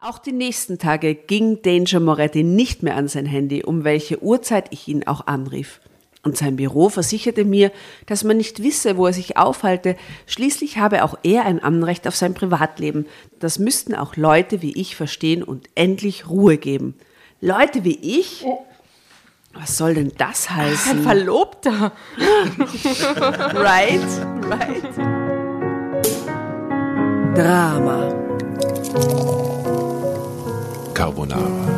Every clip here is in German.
Auch die nächsten Tage ging Danger Moretti nicht mehr an sein Handy, um welche Uhrzeit ich ihn auch anrief. Und sein Büro versicherte mir, dass man nicht wisse, wo er sich aufhalte. Schließlich habe auch er ein Anrecht auf sein Privatleben. Das müssten auch Leute wie ich verstehen und endlich Ruhe geben. Leute wie ich? Was soll denn das heißen? Ein Verlobter. right, right. Drama. Carbonara.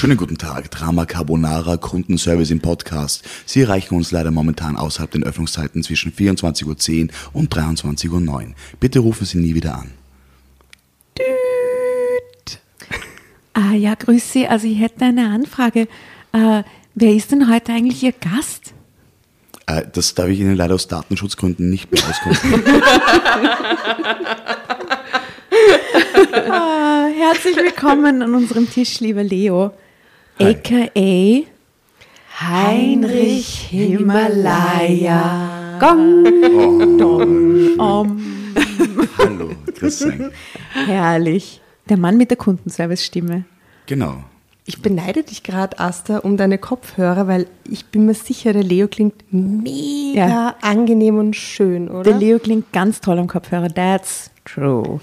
Schönen guten Tag, Drama Carbonara Kundenservice im Podcast. Sie erreichen uns leider momentan außerhalb den Öffnungszeiten zwischen 24.10 Uhr und 23.09 Uhr. Bitte rufen Sie nie wieder an. Ah ja, grüß Sie. Also ich hätte eine Anfrage. Äh, wer ist denn heute eigentlich Ihr Gast? Äh, das darf ich Ihnen leider aus Datenschutzgründen nicht mehr auskunft. Ah, herzlich willkommen an unserem Tisch, lieber Leo. A.k.a. Heinrich Himalaya. Gong. Dong. Om. Hallo, grüß Sie. Herrlich. Der Mann mit der Kundenservice-Stimme. Genau. Ich beneide dich gerade, Asta, um deine Kopfhörer, weil ich bin mir sicher, der Leo klingt mega Ja. angenehm und schön, oder? Der Leo klingt ganz toll am Kopfhörer. That's true.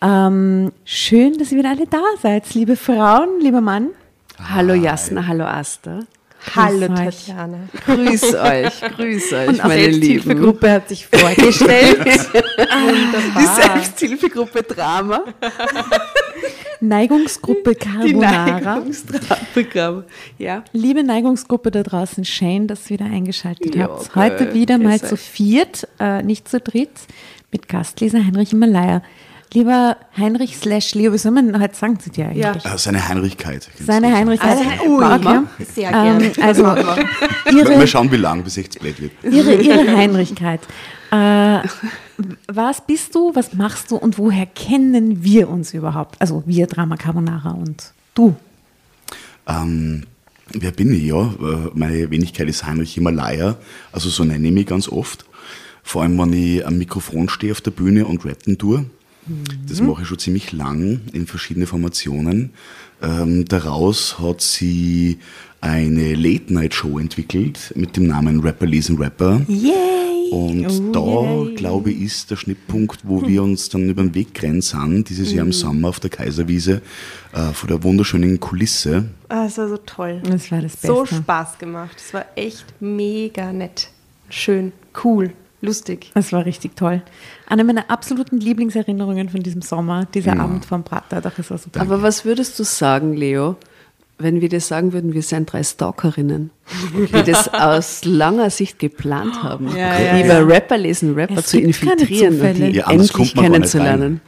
Ähm, schön, dass ihr wieder alle da seid, liebe Frauen, lieber Mann. Hallo Jasna, hallo Asta. Hallo, Grüß. Tatjana. Grüß euch, grüß euch, Und meine die Lieben. Selbsthilfegruppe hat sich vorgestellt. Die Selbsthilfegruppe Drama. Neigungsgruppe Die Carbonara. Neigungsdramaprogramm. Ja. Liebe Neigungsgruppe da draußen, schön, dass ihr wieder eingeschaltet Ja, habt. Heute wieder mal zu viert, äh, nicht zu dritt, mit Gastleser Heinrich Himalaya. Lieber Heinrich slash Leo, wie soll man heute sagen zu dir eigentlich? Ja. Äh, seine Heinrichkeit. Seine Heinrichkeit. Ui. okay. Sehr gerne. Ähm, also Wir, wir ihre, schauen, wie lang, bis echt blöd wird. ihre, ihre Heinrichkeit. Äh, was bist du, was machst du und woher kennen wir uns überhaupt? Also wir Drama Carbonara und du. Ähm, wer bin ich? Ja, äh, meine Wenigkeit ist Heinrich Himalaya, also so nenne ich mich ganz oft. Vor allem, wenn ich am Mikrofon stehe auf der Bühne und rappen tue. Das mache ich schon ziemlich lang in verschiedene Formationen. Ähm, daraus hat sie eine Late-Night-Show entwickelt mit dem Namen Rapper lesen Rapper. Yay! Und Oh, da, glaube ich, ist der Schnittpunkt, wo wir uns dann über den Weg gerannt sind, dieses Jahr im Sommer auf der Kaiserwiese, äh, vor der wunderschönen Kulisse. Ah, es war so toll. Das war das Beste. So Spaß gemacht. Es war echt mega nett. Schön, cool, lustig. Das war richtig toll. Eine meiner absoluten Lieblingserinnerungen von diesem Sommer, dieser Ja. Abend vom Prater. Das war super. Aber was würdest du sagen, Leo, wenn wir dir sagen würden, wir seien drei Stalkerinnen, die das aus langer Sicht geplant haben, Ja, lieber ja. Rapper lesen Rapper Es zu infiltrieren und die Ja, anders endlich kommt man gar nicht kennenzulernen.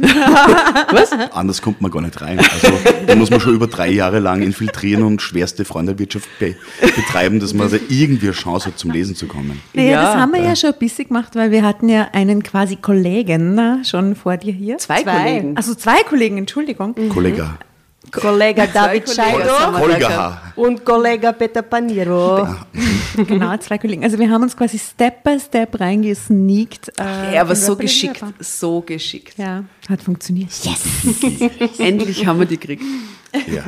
Anders kommt man gar nicht rein. Also da muss man schon über drei Jahre lang infiltrieren und schwerste Freundewirtschaft be betreiben, dass man da irgendwie eine Chance hat, zum Lesen zu kommen. Naja, Ja. das haben wir ja schon ein bisschen gemacht, weil wir hatten ja einen quasi Kollegen na, schon vor dir hier. Zwei, Zwei. Kollegen. Also zwei Kollegen, Entschuldigung. Kollege. Kollega David Kollegen. Scheido und Kollega Peter Paniro. Genau, zwei Kollegen. Also wir haben uns quasi Step by Step reingesneakt. Äh, Ja, aber so geschickt, so geschickt. Ja, hat funktioniert. Yes! Endlich haben wir die gekriegt. Ja.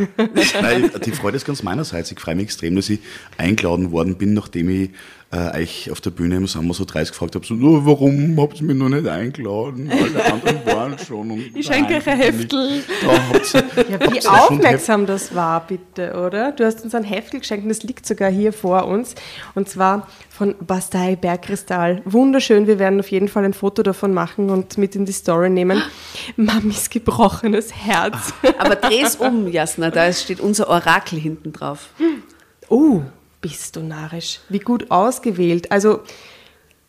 Nein, die Freude ist ganz meinerseits. Ich freue mich extrem, dass ich eingeladen worden bin, nachdem ich äh, euch auf der Bühne im Sommer so 30 gefragt habe, so, "Oh, warum habt ihr mich noch nicht eingeladen? Die anderen waren schon. Und Ich schenke euch ein Heftel. Ja, wie aufmerksam das war, bitte, oder? Du hast uns ein Heftel geschenkt und das liegt sogar hier vor uns. Und zwar von Bastei Bergkristall. Wunderschön. Wir werden auf jeden Fall ein Foto davon machen und mit in die Story nehmen. Mamis gebrochenes Herz. Aber dreh's um, Jasna, da steht unser Orakel hinten drauf. Oh, bist du narrisch. Wie gut ausgewählt. Also,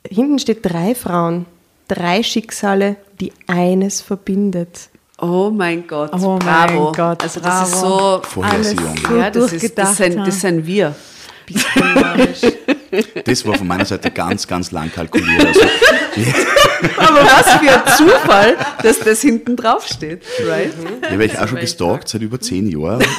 hinten steht drei Frauen, drei Schicksale, die eines verbindet. Oh mein Gott, Oh mein bravo. Gott, also das ist so, bravo. Vorhersehung. so ja, das, ist, das, durchgedacht sind, das sind wir. Bist du narrisch. Das war von meiner Seite ganz, ganz lang kalkuliert. Also, Aber was für ein Zufall, dass das hinten drauf steht, right? ich habe euch auch schon gestalkt, seit über zehn Jahren.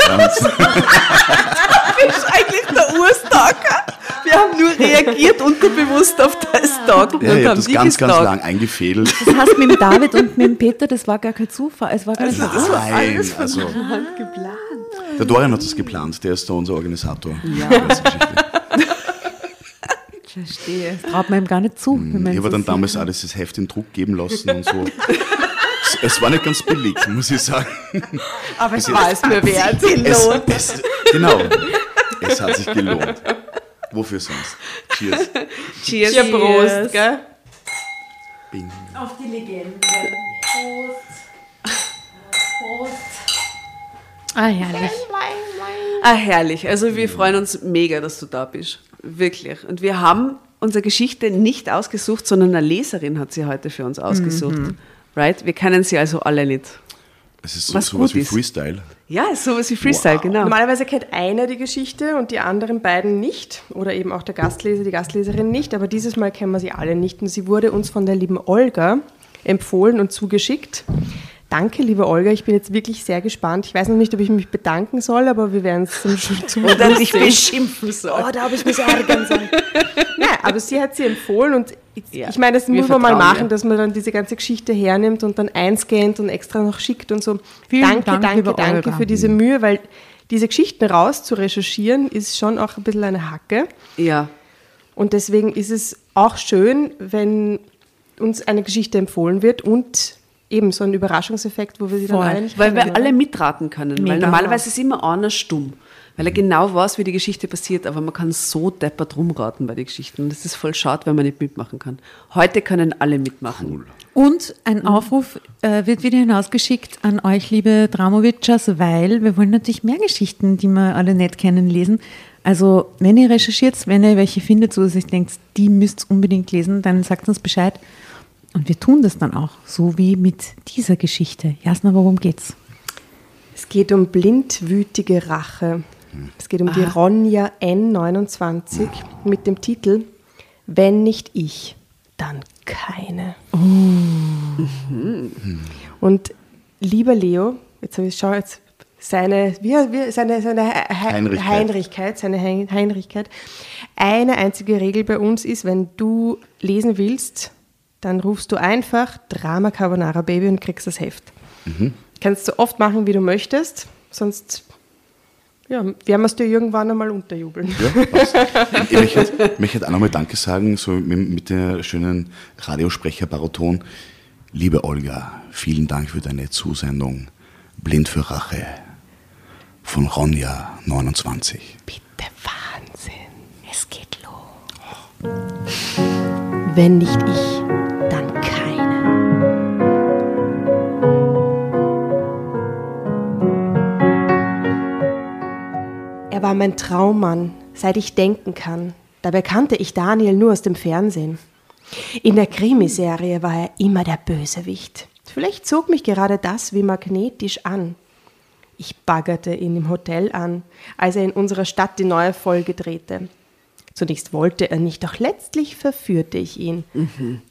Das ist eigentlich der Urstalker. Wir haben nur reagiert unterbewusst auf das Stalken ja, und ich habe haben das ganz, ganz lang eingefädelt. Das heißt, mit dem David und mit dem Peter, das war gar kein Zufall. Es war gar nicht so. Nein, also, geplant. der Dorian hat das geplant, der ist da unser Organisator. Ja. Geschichte. Verstehe. Das traut man ihm gar nicht zu. man Ich habe dann damals auch dieses Heft in Druck geben lassen und so. Es- Es war nicht ganz billig, muss ich sagen. Aber es war es mir wert. Es, es, genau, es hat sich gelohnt. Wofür sonst? Cheers. Cheers. Ja, Prost, gell? Bing. Auf die Legende. Ah, herrlich. Ah, herrlich. Also wir freuen uns mega, dass du da bist. Wirklich. Und wir haben unsere Geschichte nicht ausgesucht, sondern eine Leserin hat sie heute für uns ausgesucht. Right? Wir kennen sie also alle nicht. Es ist so, Was sowas gut wie ist. Freestyle. Ja, ist sowas wie Freestyle, genau. Normalerweise kennt einer die Geschichte und die anderen beiden nicht. Oder eben auch der Gastleser, die Gastleserin nicht. Aber dieses Mal kennen wir sie alle nicht. Und sie wurde uns von der lieben Olga empfohlen und zugeschickt. Danke, liebe Olga. Ich bin jetzt wirklich sehr gespannt. Ich weiß noch nicht, ob ich mich bedanken soll, aber wir werden es dann schon zum Schluss dich sehen. beschimpfen soll. Oh, da habe ich mich ärgern sollen. Nein, aber sie hat sie empfohlen und ich, Ja, ich meine, das wir muss man mal machen, ihr. dass man dann diese ganze Geschichte hernimmt und dann einscannt und extra noch schickt und so. Vielen danke, Dank, danke, danke Olga. für diese Mühe, weil diese Geschichten raus zu recherchieren ist schon auch ein bisschen eine Hacke. Ja. Und deswegen ist es auch schön, wenn uns eine Geschichte empfohlen wird und eben so ein Überraschungseffekt, wo wir sie dann Voll. alle nicht Weil kennen, wir oder? alle mitraten können. Weil Mega. normalerweise ist immer einer stumm. Weil er genau weiß, wie die Geschichte passiert, aber man kann so deppert rumraten bei den Geschichten. Und das ist voll schade, wenn man nicht mitmachen kann. Heute können alle mitmachen. Und ein Aufruf äh, wird wieder hinausgeschickt an euch, liebe Dramowitschers, weil wir wollen natürlich mehr Geschichten, die wir alle nicht kennen, lesen. Also, wenn ihr recherchiert, wenn ihr welche findet, so dass ihr denkt, die müsst ihr unbedingt lesen, dann sagt uns Bescheid. Und wir tun das dann auch, so wie mit dieser Geschichte. Jasna, worum geht's? Es geht um blindwütige Rache. Es geht um die Ronja N29 mit dem Titel Wenn nicht ich, dann keine. Und lieber Leo, jetzt habe ich schau jetzt seine, wie, wie, seine, seine He- Heinrichkeit. Heinrichkeit, seine Hein- Heinrichkeit. Eine einzige Regel bei uns ist, wenn du lesen willst, dann rufst du einfach Drama Carbonara Baby und kriegst das Heft. Kannst du oft machen, wie du möchtest, sonst ja, werden wir es dir irgendwann einmal unterjubeln. Ja, passt. Ich möchte, möchte auch nochmal Danke sagen, so mit, mit der schönen Radiosprecher-Baroton. Liebe Olga, vielen Dank für deine Zusendung. Blind für Rache von Ronja 29. Bitte Wahnsinn. Es geht los. Wenn nicht ich, war mein Traummann, seit ich denken kann. Dabei kannte ich Daniel nur aus dem Fernsehen. In der Krimiserie war er immer der Bösewicht. Vielleicht zog mich gerade das wie magnetisch an. Ich baggerte ihn im Hotel an, als er in unserer Stadt die neue Folge drehte. Zunächst wollte er nicht, doch letztlich verführte ich ihn.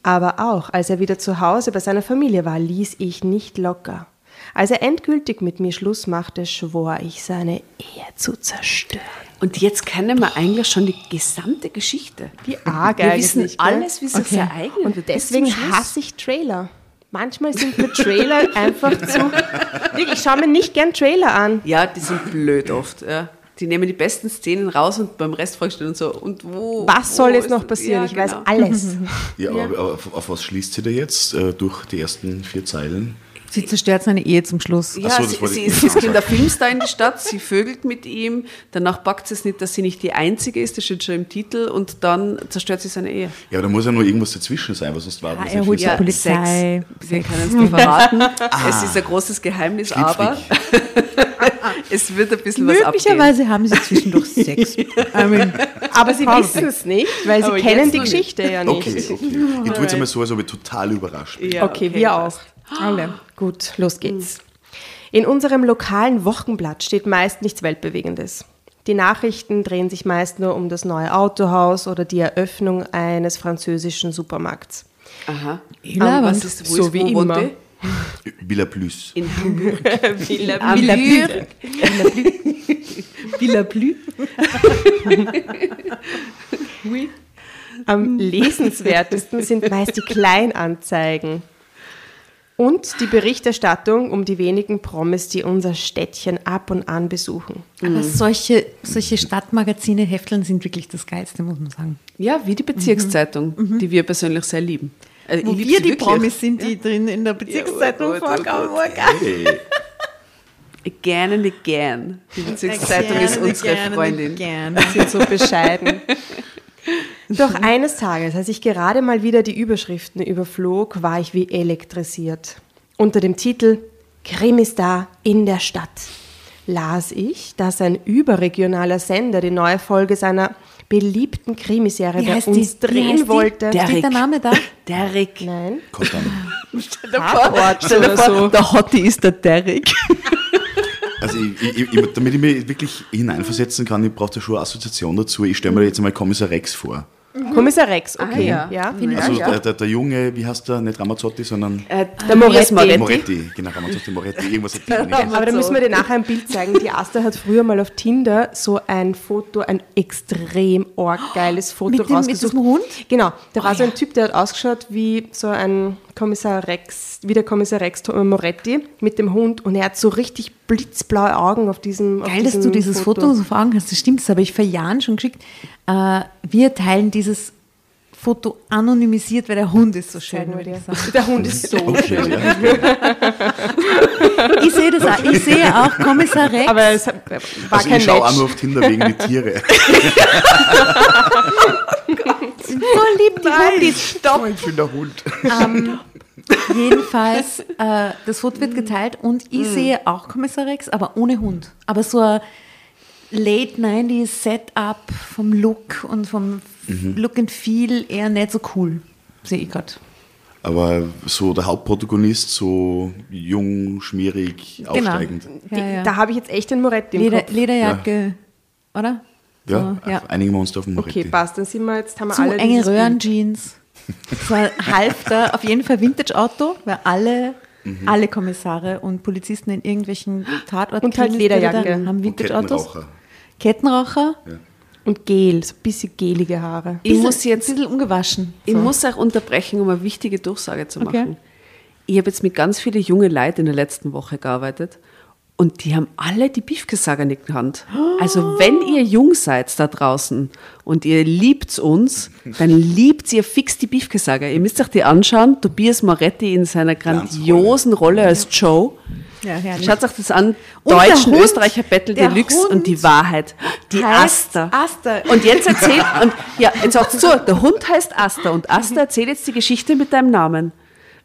Aber auch als er wieder zu Hause bei seiner Familie war, ließ ich nicht locker. Als er endgültig mit mir Schluss machte, schwor ich, seine Ehe zu zerstören. Und jetzt kennen wir eigentlich schon die gesamte Geschichte. Wie arg Wir wissen gell? alles, wie es Okay. ereignet Und deswegen hasse ich Trailer. Manchmal sind mir Trailer einfach zu. Ich schaue mir nicht gern Trailer an. Ja, die sind blöd oft. Ja. Die nehmen die besten Szenen raus und beim Rest fragst du dann so, und wo? Was soll wo jetzt noch passieren? Ja, ich weiß genau. alles. Ja, aber, aber auf, auf was schließt sie da jetzt äh, durch die ersten vier Zeilen? Sie zerstört seine Ehe zum Schluss. Ja, so, das sie, sie, sie ist in der Filmstar in die Stadt, sie vögelt mit ihm, danach packt sie es nicht, dass sie nicht die Einzige ist, das steht schon im Titel, und dann zerstört sie seine Ehe. Ja, aber da muss ja nur irgendwas dazwischen sein, weil sonst war das er nicht holt ja. Polizei. Sex. Wir können es nicht verraten. Es ist ein großes Geheimnis, aber es wird ein bisschen was abgehen. Möglicherweise haben sie zwischendurch Sex. I mean, Aber sie wissen es nicht, weil sie Aber kennen die noch nicht. Geschichte ja nicht. Okay, okay. Ich tue jetzt einmal so, als ob ich total überrascht bin. Ja, Okay, wir passt. auch. Alle. Gut, los geht's. In unserem lokalen Wochenblatt steht meist nichts Weltbewegendes. Die Nachrichten drehen sich meist nur um das neue Autohaus oder die Eröffnung eines französischen Supermarkts. Aha. Ja, was ist, wo so ist, wie wo immer. Villa Plus. In Hamburg. Villa Am Villa Lübeck. Villa Blü. Am lesenswertesten sind meist die Kleinanzeigen und die Berichterstattung um die wenigen Promis, die unser Städtchen ab und an besuchen. Aber solche, solche Stadtmagazine, Hefteln sind wirklich das Geilste, muss man sagen. Ja, wie die Bezirkszeitung, die wir persönlich sehr lieben. Also Wo wir die wirklich. Promis sind, die drin in der Bezirkszeitung Ja, oh Gott, oh vorkommen. Gott. Hey. Again and again. Die Bezirkszeitung ist unsere Freundin. Gerne. sind so bescheiden. Doch eines Tages, als ich gerade mal wieder die Überschriften überflog, war ich wie elektrisiert. Unter dem Titel Krimistar in der Stadt las ich, dass ein überregionaler Sender die neue Folge seiner beliebten Krimiserie bei uns die? Drehen die? wollte. Der- Steht der Name da? Derek. Nein. Verdammt. Stell dir vor, Tatort stell dir oder vor so. der Hottie ist der Derek. Also, ich, ich, ich, damit ich mich wirklich hineinversetzen kann, ich brauche da schon eine Assoziation dazu. Ich stelle mir jetzt einmal Kommissar Rex vor. Kommissar Rex, okay. Ah, ja. ja. Ja, Also. Der, der, der Junge, wie heißt der? Nicht Ramazzotti, sondern Äh, Der Moretti. Moretti. Moretti. Genau, Ramazzotti Moretti. Irgendwas hat die nicht Aber da müssen wir dir nachher ein Bild zeigen. Die Asta hat früher mal auf Tinder so ein Foto, ein extrem arg geiles Foto Mit dem- mit rausgesucht. diesem Hund? Genau, da war Oh, so ein ja. Typ, der hat ausgeschaut wie so ein Kommissar Rex, wie der Kommissar Rex Tom- Moretti mit dem Hund und er hat so richtig blitzblaue Augen auf diesem auf Geil, dass diesem du dieses Foto. so vor Augen hast. Das stimmt, das habe ich vor Jahren schon geschickt. Äh, wir teilen dieses Foto anonymisiert, weil der Hund ist so schön. Der Hund ist so Okay, schön. ja. Ich sehe das auch. Ich sehe auch Kommissar Rex. Aber es war Also kein ich schaue auch nur auf Tinder wegen die Tiere. so lieb die Hundis. Stopp! Ich bin der Hund. Ähm, jedenfalls, äh, das Foto wird geteilt und ich sehe auch Kommissar Rex, aber ohne Hund. Aber so ein Late 90s Setup vom Look und vom Look and Feel eher nicht so cool. Sehe ich gerade. Aber so der Hauptprotagonist, so jung, schmierig, aufsteigend. Ja, ja. Da habe ich jetzt echt den Moretti im Leder, Kopf. Lederjacke, oder? Ja, So, ja. einigen wir uns da auf Moretti. Okay, passt. Dann sind wir jetzt, haben wir Zu alle enge. Röhrenjeans. So ein Halfter, auf jeden Fall Vintage-Auto, weil alle, alle Kommissare und Polizisten in irgendwelchen Tatorten Und halt Lederjacke. haben Vintage-Autos. Kettenraucher. Kettenraucher. Und Gel, so ein bisschen gelige Haare. Ich muss jetzt ein bisschen ungewaschen. Ich So. muss auch unterbrechen, um eine wichtige Durchsage zu Okay. machen. Ich habe jetzt mit ganz vielen jungen Leuten in der letzten Woche gearbeitet und die haben alle die Beefkesager in der Hand. Also wenn ihr jung seid da draußen und ihr liebt uns, dann liebt ihr fix die Beefkesager. Ihr müsst euch die anschauen. Tobias Moretti in seiner grandiosen Rolle als Joe. Ja, herrlich. Schaut euch das an. Und Deutschen Hund, Österreicher Battle Deluxe Hund und die Wahrheit. Die Aster. Aster. Und jetzt erzählt, und ja, jetzt sagst zu, der Hund heißt Aster und Aster erzählt jetzt die Geschichte mit deinem Namen.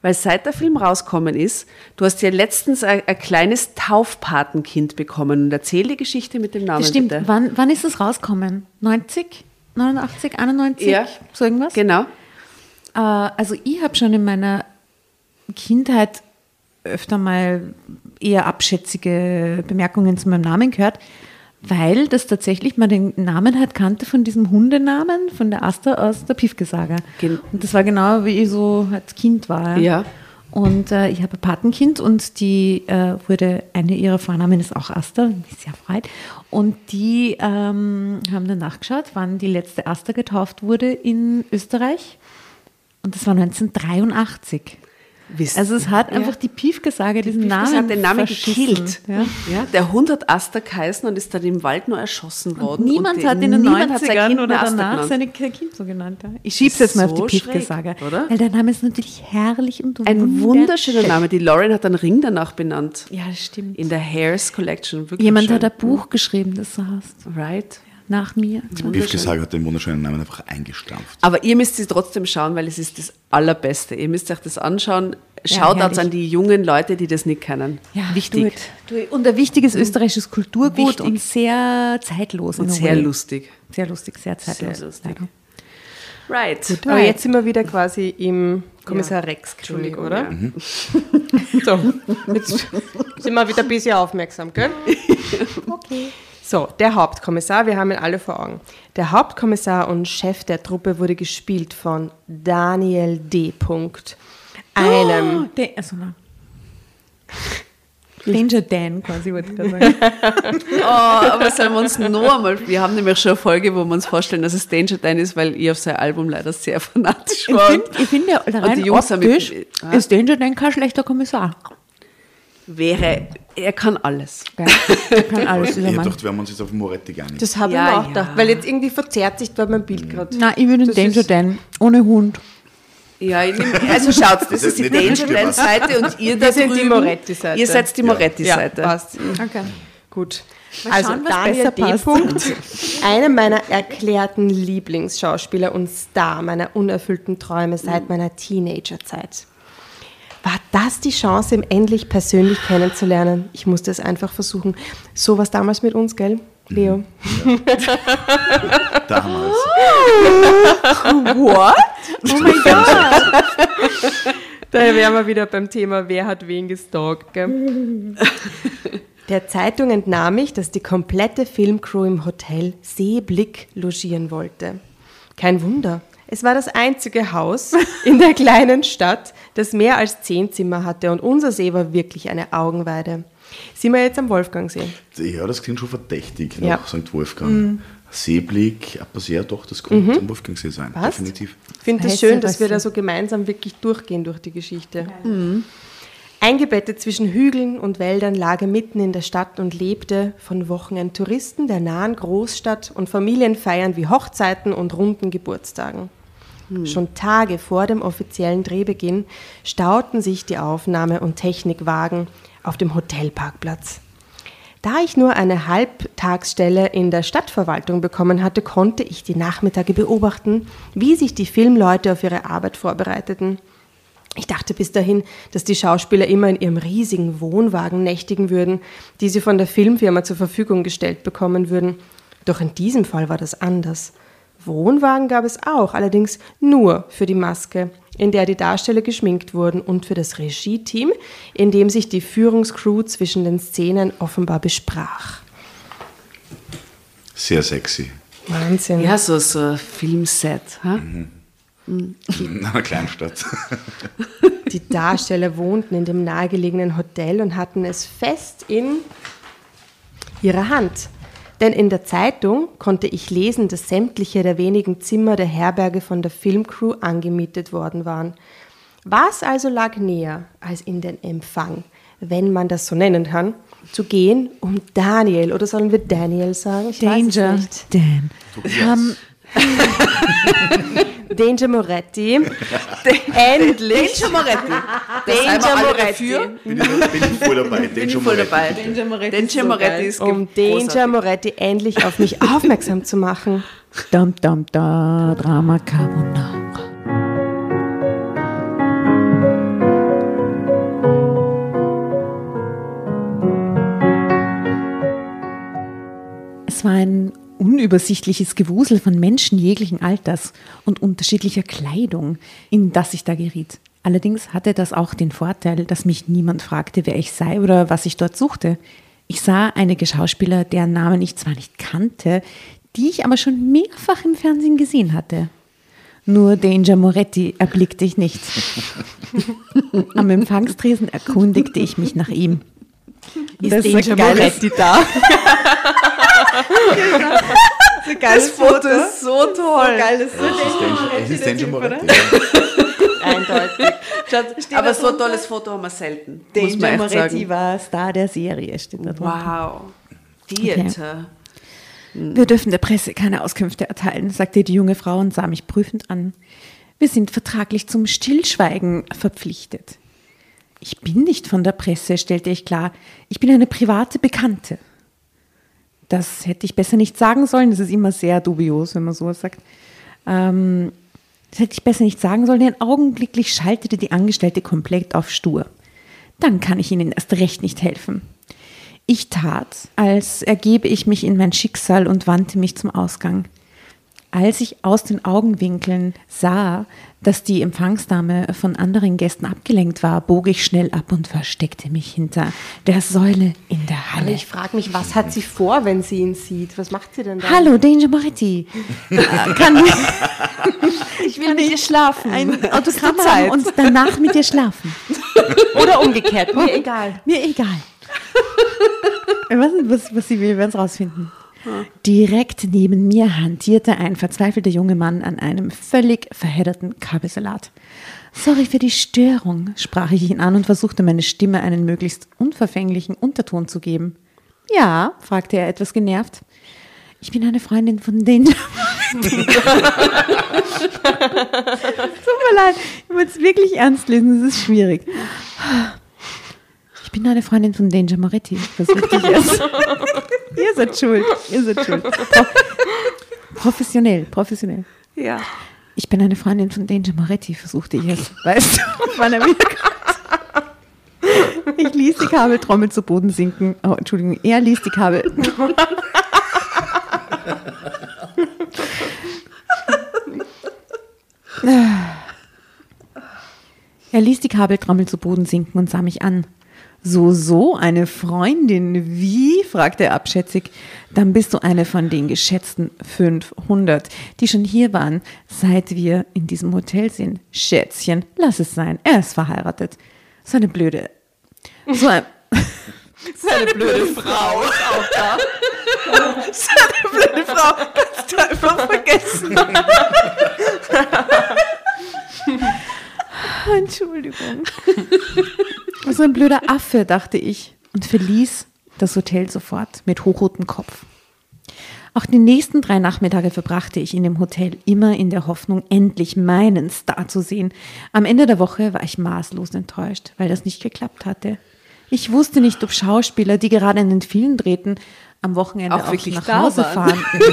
Weil seit der Film rauskommen ist, du hast ja letztens ein, ein kleines Taufpatenkind bekommen und erzähl die Geschichte mit dem Namen Das stimmt. bitte. Wann, wann ist das rausgekommen? 90? 89? 91? Ja. So irgendwas? Genau. Äh, also ich habe schon in meiner Kindheit öfter mal eher abschätzige Bemerkungen zu meinem Namen gehört, weil das tatsächlich man den Namen halt kannte von diesem Hundenamen von der Asta aus der Piefke-Saga. Gen- Und das war genau wie ich so als Kind war. Ja. Und äh, ich habe ein Patenkind und die äh, wurde, eine ihrer Vornamen ist auch Asta, mich sehr freut. Und die ähm, haben dann nachgeschaut, wann die letzte Asta getauft wurde in Österreich. Und das war 1983. Wisst- Also es hat einfach die Piefke-Sage diesen Namen hat den Namen gekillt. Ja. Ja, der Hund hat Aster geheißen und ist dann im Wald nur erschossen worden. Niemand und hat in den niemand hat sein 90ern Kind oder danach genannt. seine Kind so genannt. Ja. Ich schieb's jetzt mal auf die So Piefke-Sage. Weil der Name ist natürlich herrlich und Ein wunderschöner wunderschön. Name. Die Lauren hat einen Ring danach benannt. Ja, das stimmt. In der Hairs Collection. Wirklich Jemand schön. hat ein Buch geschrieben, das so heißt. Right. Nach mir. Biff gesagt hat den wunderschönen Namen einfach eingestampft. Aber ihr müsst sie trotzdem schauen, weil es ist das Allerbeste. Ihr müsst euch das anschauen. Schaut herrlich. an die jungen Leute, die das nicht kennen. Ja, Wichtig. do it. Und ein wichtiges österreichisches Kulturgut Wichtig. und sehr zeitlos. Und sehr way. lustig. Sehr lustig, sehr zeitlos. Sehr lustig. leider. Right. Aber jetzt sind wir wieder quasi im Kommissar Rex Klinik, Entschuldigung, oder? ja. Mhm. So, jetzt sind wir wieder ein bisschen aufmerksam, gell? Okay. So, der Hauptkommissar, wir haben ihn alle vor Augen. Der Hauptkommissar und Chef der Truppe wurde gespielt von Daniel D. Punkt. Einem Oh, der, also, na. Danger Dan quasi, wollte ich gerade sagen. Oh, aber sollen wir uns noch einmal, wir haben nämlich schon eine Folge, wo wir uns vorstellen, dass es Danger Dan ist, weil ich auf sein Album leider sehr fanatisch Ich war. finde, ich find, ja, rein die Jungs haben mit- optisch Ah. ist Danger Dan kein schlechter Kommissar. Wäre, er kann alles. Gell? Der kann alles, Ich gedacht, wir haben uns jetzt auf Moretti geeinigt. Das habe Ja, ich mir auch ja. gedacht, weil jetzt irgendwie verzerrt sich dort mein Bild gerade. Nein, ich würde Das Danger ist- Dan ohne Hund. Ja, ich nehm, also schaut, das ist ist die nicht Danger Wunschgeber. Dan Seite und ihr da sind die Moretti-Seite. Ihr seid die Ja. Moretti-Seite. Ja, passt. Okay. Gut. Mal also schauen, was Daniel besser D. Punkt, einer meiner erklärten Lieblingsschauspieler und Star meiner unerfüllten Träume seit meiner Teenagerzeit. War das die Chance, ihn endlich persönlich kennenzulernen? Ich musste es einfach versuchen. So war es damals mit uns, gell, Leo? Damals. What? Oh mein Gott! Da wären wir wieder beim Thema, wer hat wen gestalkt. Gell? Der Zeitung entnahm ich, dass die komplette Filmcrew im Hotel Seeblick logieren wollte. Kein Wunder. Es war das einzige Haus in der kleinen Stadt, das mehr als zehn Zimmer hatte und unser See war wirklich eine Augenweide. Sind wir jetzt am Wolfgangsee? Ja, das klingt schon verdächtig Ja. nach St. Wolfgang. Seeblick, aber sehr doch, das könnte am Wolfgangsee sein. Passt. Definitiv. Ich finde es Heiße schön, dass wir da so gemeinsam wirklich durchgehen durch die Geschichte. Mhm. Eingebettet zwischen Hügeln und Wäldern lag er mitten in der Stadt und lebte von Wochenendtouristen der nahen Großstadt und Familienfeiern wie Hochzeiten und runden Geburtstagen. Schon Tage vor dem offiziellen Drehbeginn stauten sich die Aufnahme- und Technikwagen auf dem Hotelparkplatz. Da ich nur eine Halbtagsstelle in der Stadtverwaltung bekommen hatte, konnte ich die Nachmittage beobachten, wie sich die Filmleute auf ihre Arbeit vorbereiteten. Ich dachte bis dahin, dass die Schauspieler immer in ihrem riesigen Wohnwagen nächtigen würden, die sie von der Filmfirma zur Verfügung gestellt bekommen würden. Doch in diesem Fall war das anders. Wohnwagen gab es auch, allerdings nur für die Maske, in der die Darsteller geschminkt wurden und für das Regie-Team, in dem sich die Führungscrew zwischen den Szenen offenbar besprach. Sehr sexy. Wahnsinn. Ja, so, so ein Filmset. Ha? In einer Kleinstadt. Die Darsteller wohnten in dem nahegelegenen Hotel und hatten es fest in ihrer Hand. Denn in der Zeitung konnte ich lesen, dass sämtliche der wenigen Zimmer der Herberge von der Filmcrew angemietet worden waren. Was also lag näher, als in den Empfang, wenn man das so nennen kann, zu gehen, um Daniel, oder sollen wir Daniel sagen? Ich Danger Weiß es nicht. Dan. Danger Moretti. Endlich. Danger Moretti. Danger Moretti. Bin ich, bin ich voll dabei. Den Bin ich voll Moretti. dabei. Danger Moretti ist Danger so Moretti Um großartig. Danger Moretti endlich auf mich aufmerksam zu machen. Dam, dam, da, Drama Carbonara. Es war ein unübersichtliches Gewusel von Menschen jeglichen Alters und unterschiedlicher Kleidung, in das ich da geriet. Allerdings hatte das auch den Vorteil, dass mich niemand fragte, wer ich sei oder was ich dort suchte. Ich sah einige Schauspieler, deren Namen ich zwar nicht kannte, die ich aber schon mehrfach im Fernsehen gesehen hatte. Nur Danger Moretti erblickte ich nicht. Am Empfangstresen erkundigte ich mich nach ihm. Ist Das Danger Moretti da? Das Foto ist so toll. Geiles Es ist Danger Moretti. Eindeutig. Aber so ein tolles Foto haben wir selten. muss man Danger Moretti war Star der Serie, steht da drunter. Wow. Theater. Wir dürfen der Presse keine Auskünfte erteilen, sagte die junge Frau und sah mich prüfend an. Wir sind vertraglich zum Stillschweigen verpflichtet. Ich bin nicht von der Presse, stellte ich klar. Ich bin eine private Bekannte. Das hätte ich besser nicht sagen sollen. Das ist immer sehr dubios, wenn man sowas sagt. Ähm, das hätte ich besser nicht sagen sollen, denn augenblicklich schaltete die Angestellte komplett auf stur. Dann kann ich Ihnen erst recht nicht helfen. Ich tat, als ergebe ich mich in mein Schicksal und wandte mich zum Ausgang. Als ich aus den Augenwinkeln sah, dass die Empfangsdame von anderen Gästen abgelenkt war, bog ich schnell ab und versteckte mich hinter der Säule in der Halle. ich frage mich, was hat sie vor, wenn sie ihn sieht? Was macht sie denn da? Hallo, Danger Moretti. Kann ich ich will mit ihr schlafen. ein Autogramm haben und danach mit dir schlafen? Oder umgekehrt, mir egal. Mir egal. Nicht, was, was sie will, wir werden es rausfinden. Direkt neben mir hantierte ein verzweifelter junger Mann an einem völlig verhedderten Kabelsalat. Sorry für die Störung, sprach ich ihn an und versuchte meine Stimme einen möglichst unverfänglichen Unterton zu geben. Ja, fragte er etwas genervt. Ich bin eine Freundin von Danger. Tut mir leid, ich muss es wirklich ernst lesen, es ist schwierig. Ich bin eine Freundin von Danger Moretti, versuchte ich es. Ihr seid schuld, ihr seid schuld. Pro professionell, professionell. Ja. Ich bin eine Freundin von Danger Moretti, versuchte ich es. Weißt du, wann er wiederkommt? Ich ließ die Kabeltrommel zu Boden sinken. Oh, Entschuldigung, er ließ die Kabel. Er ließ die Kabeltrommel zu Boden sinken und sah mich an. So, so, eine Freundin, wie? fragte er abschätzig. Dann bist du eine von den geschätzten 500, die schon hier waren, seit wir in diesem Hotel sind. Schätzchen, lass es sein, er ist verheiratet. So eine blöde, so ein, So eine blöde Frau ist auch da. Blöde Frau, kannst du einfach vergessen. Entschuldigung. So ein blöder Affe, dachte ich und verließ das Hotel sofort mit hochrotem Kopf. Auch die nächsten drei Nachmittage verbrachte ich in dem Hotel, immer in der Hoffnung, endlich meinen Star zu sehen. Am Ende der Woche war ich maßlos enttäuscht, weil das nicht geklappt hatte. Ich wusste nicht, ob Schauspieler, die gerade einen Film drehten, am Wochenende Auch auch, wirklich nach Hause fahren. ja,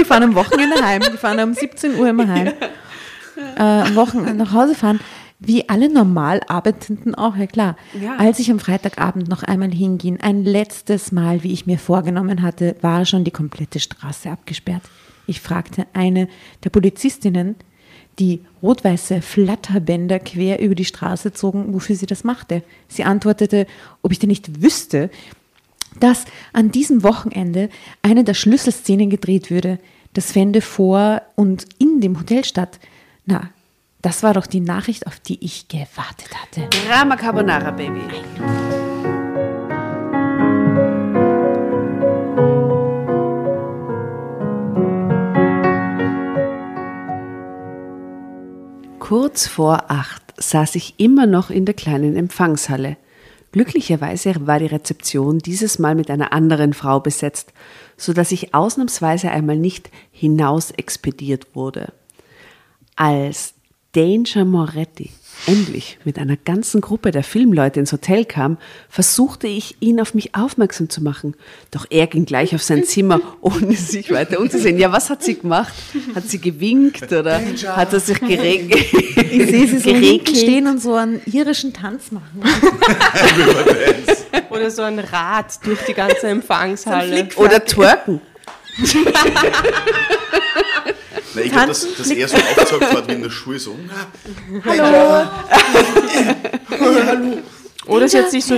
die fahren am Wochenende heim. Die fahren um 17 Uhr immer heim. Äh, am Wochenende nach Hause fahren. Wie alle normal Arbeitenden auch, ja klar. Ja. Als ich am Freitagabend noch einmal hinging, ein letztes Mal, wie ich mir vorgenommen hatte, war schon die komplette Straße abgesperrt. Ich fragte eine der Polizistinnen, die rot-weiße Flatterbänder quer über die Straße zogen, wofür sie das machte. Sie antwortete, ob ich denn nicht wüsste, dass an diesem Wochenende eine der Schlüsselszenen gedreht würde. Das fände vor und in dem Hotel statt. Na, das war doch die Nachricht, auf die ich gewartet hatte. Drama Carbonara, Baby. Kurz vor acht saß ich immer noch in der kleinen Empfangshalle. Glücklicherweise war die Rezeption dieses Mal mit einer anderen Frau besetzt, so dass ich ausnahmsweise einmal nicht hinaus expediert wurde. Als Danger Moretti endlich mit einer ganzen Gruppe der Filmleute ins Hotel kam, versuchte ich, ihn auf mich aufmerksam zu machen. Doch er ging gleich auf sein Zimmer, ohne sich weiter umzusehen. Ja, was hat sie gemacht? Hat sie gewinkt oder hat er sich geregelt? Ich sehe sie so hinten stehen und so einen irischen Tanz machen. Oder so ein Rad durch die ganze Empfangshalle. Oder twerken. Nein, ich glaube, dass, dass er so aufgezeigt hat wie in der Schule so. "Na, Oder sie hat sich so,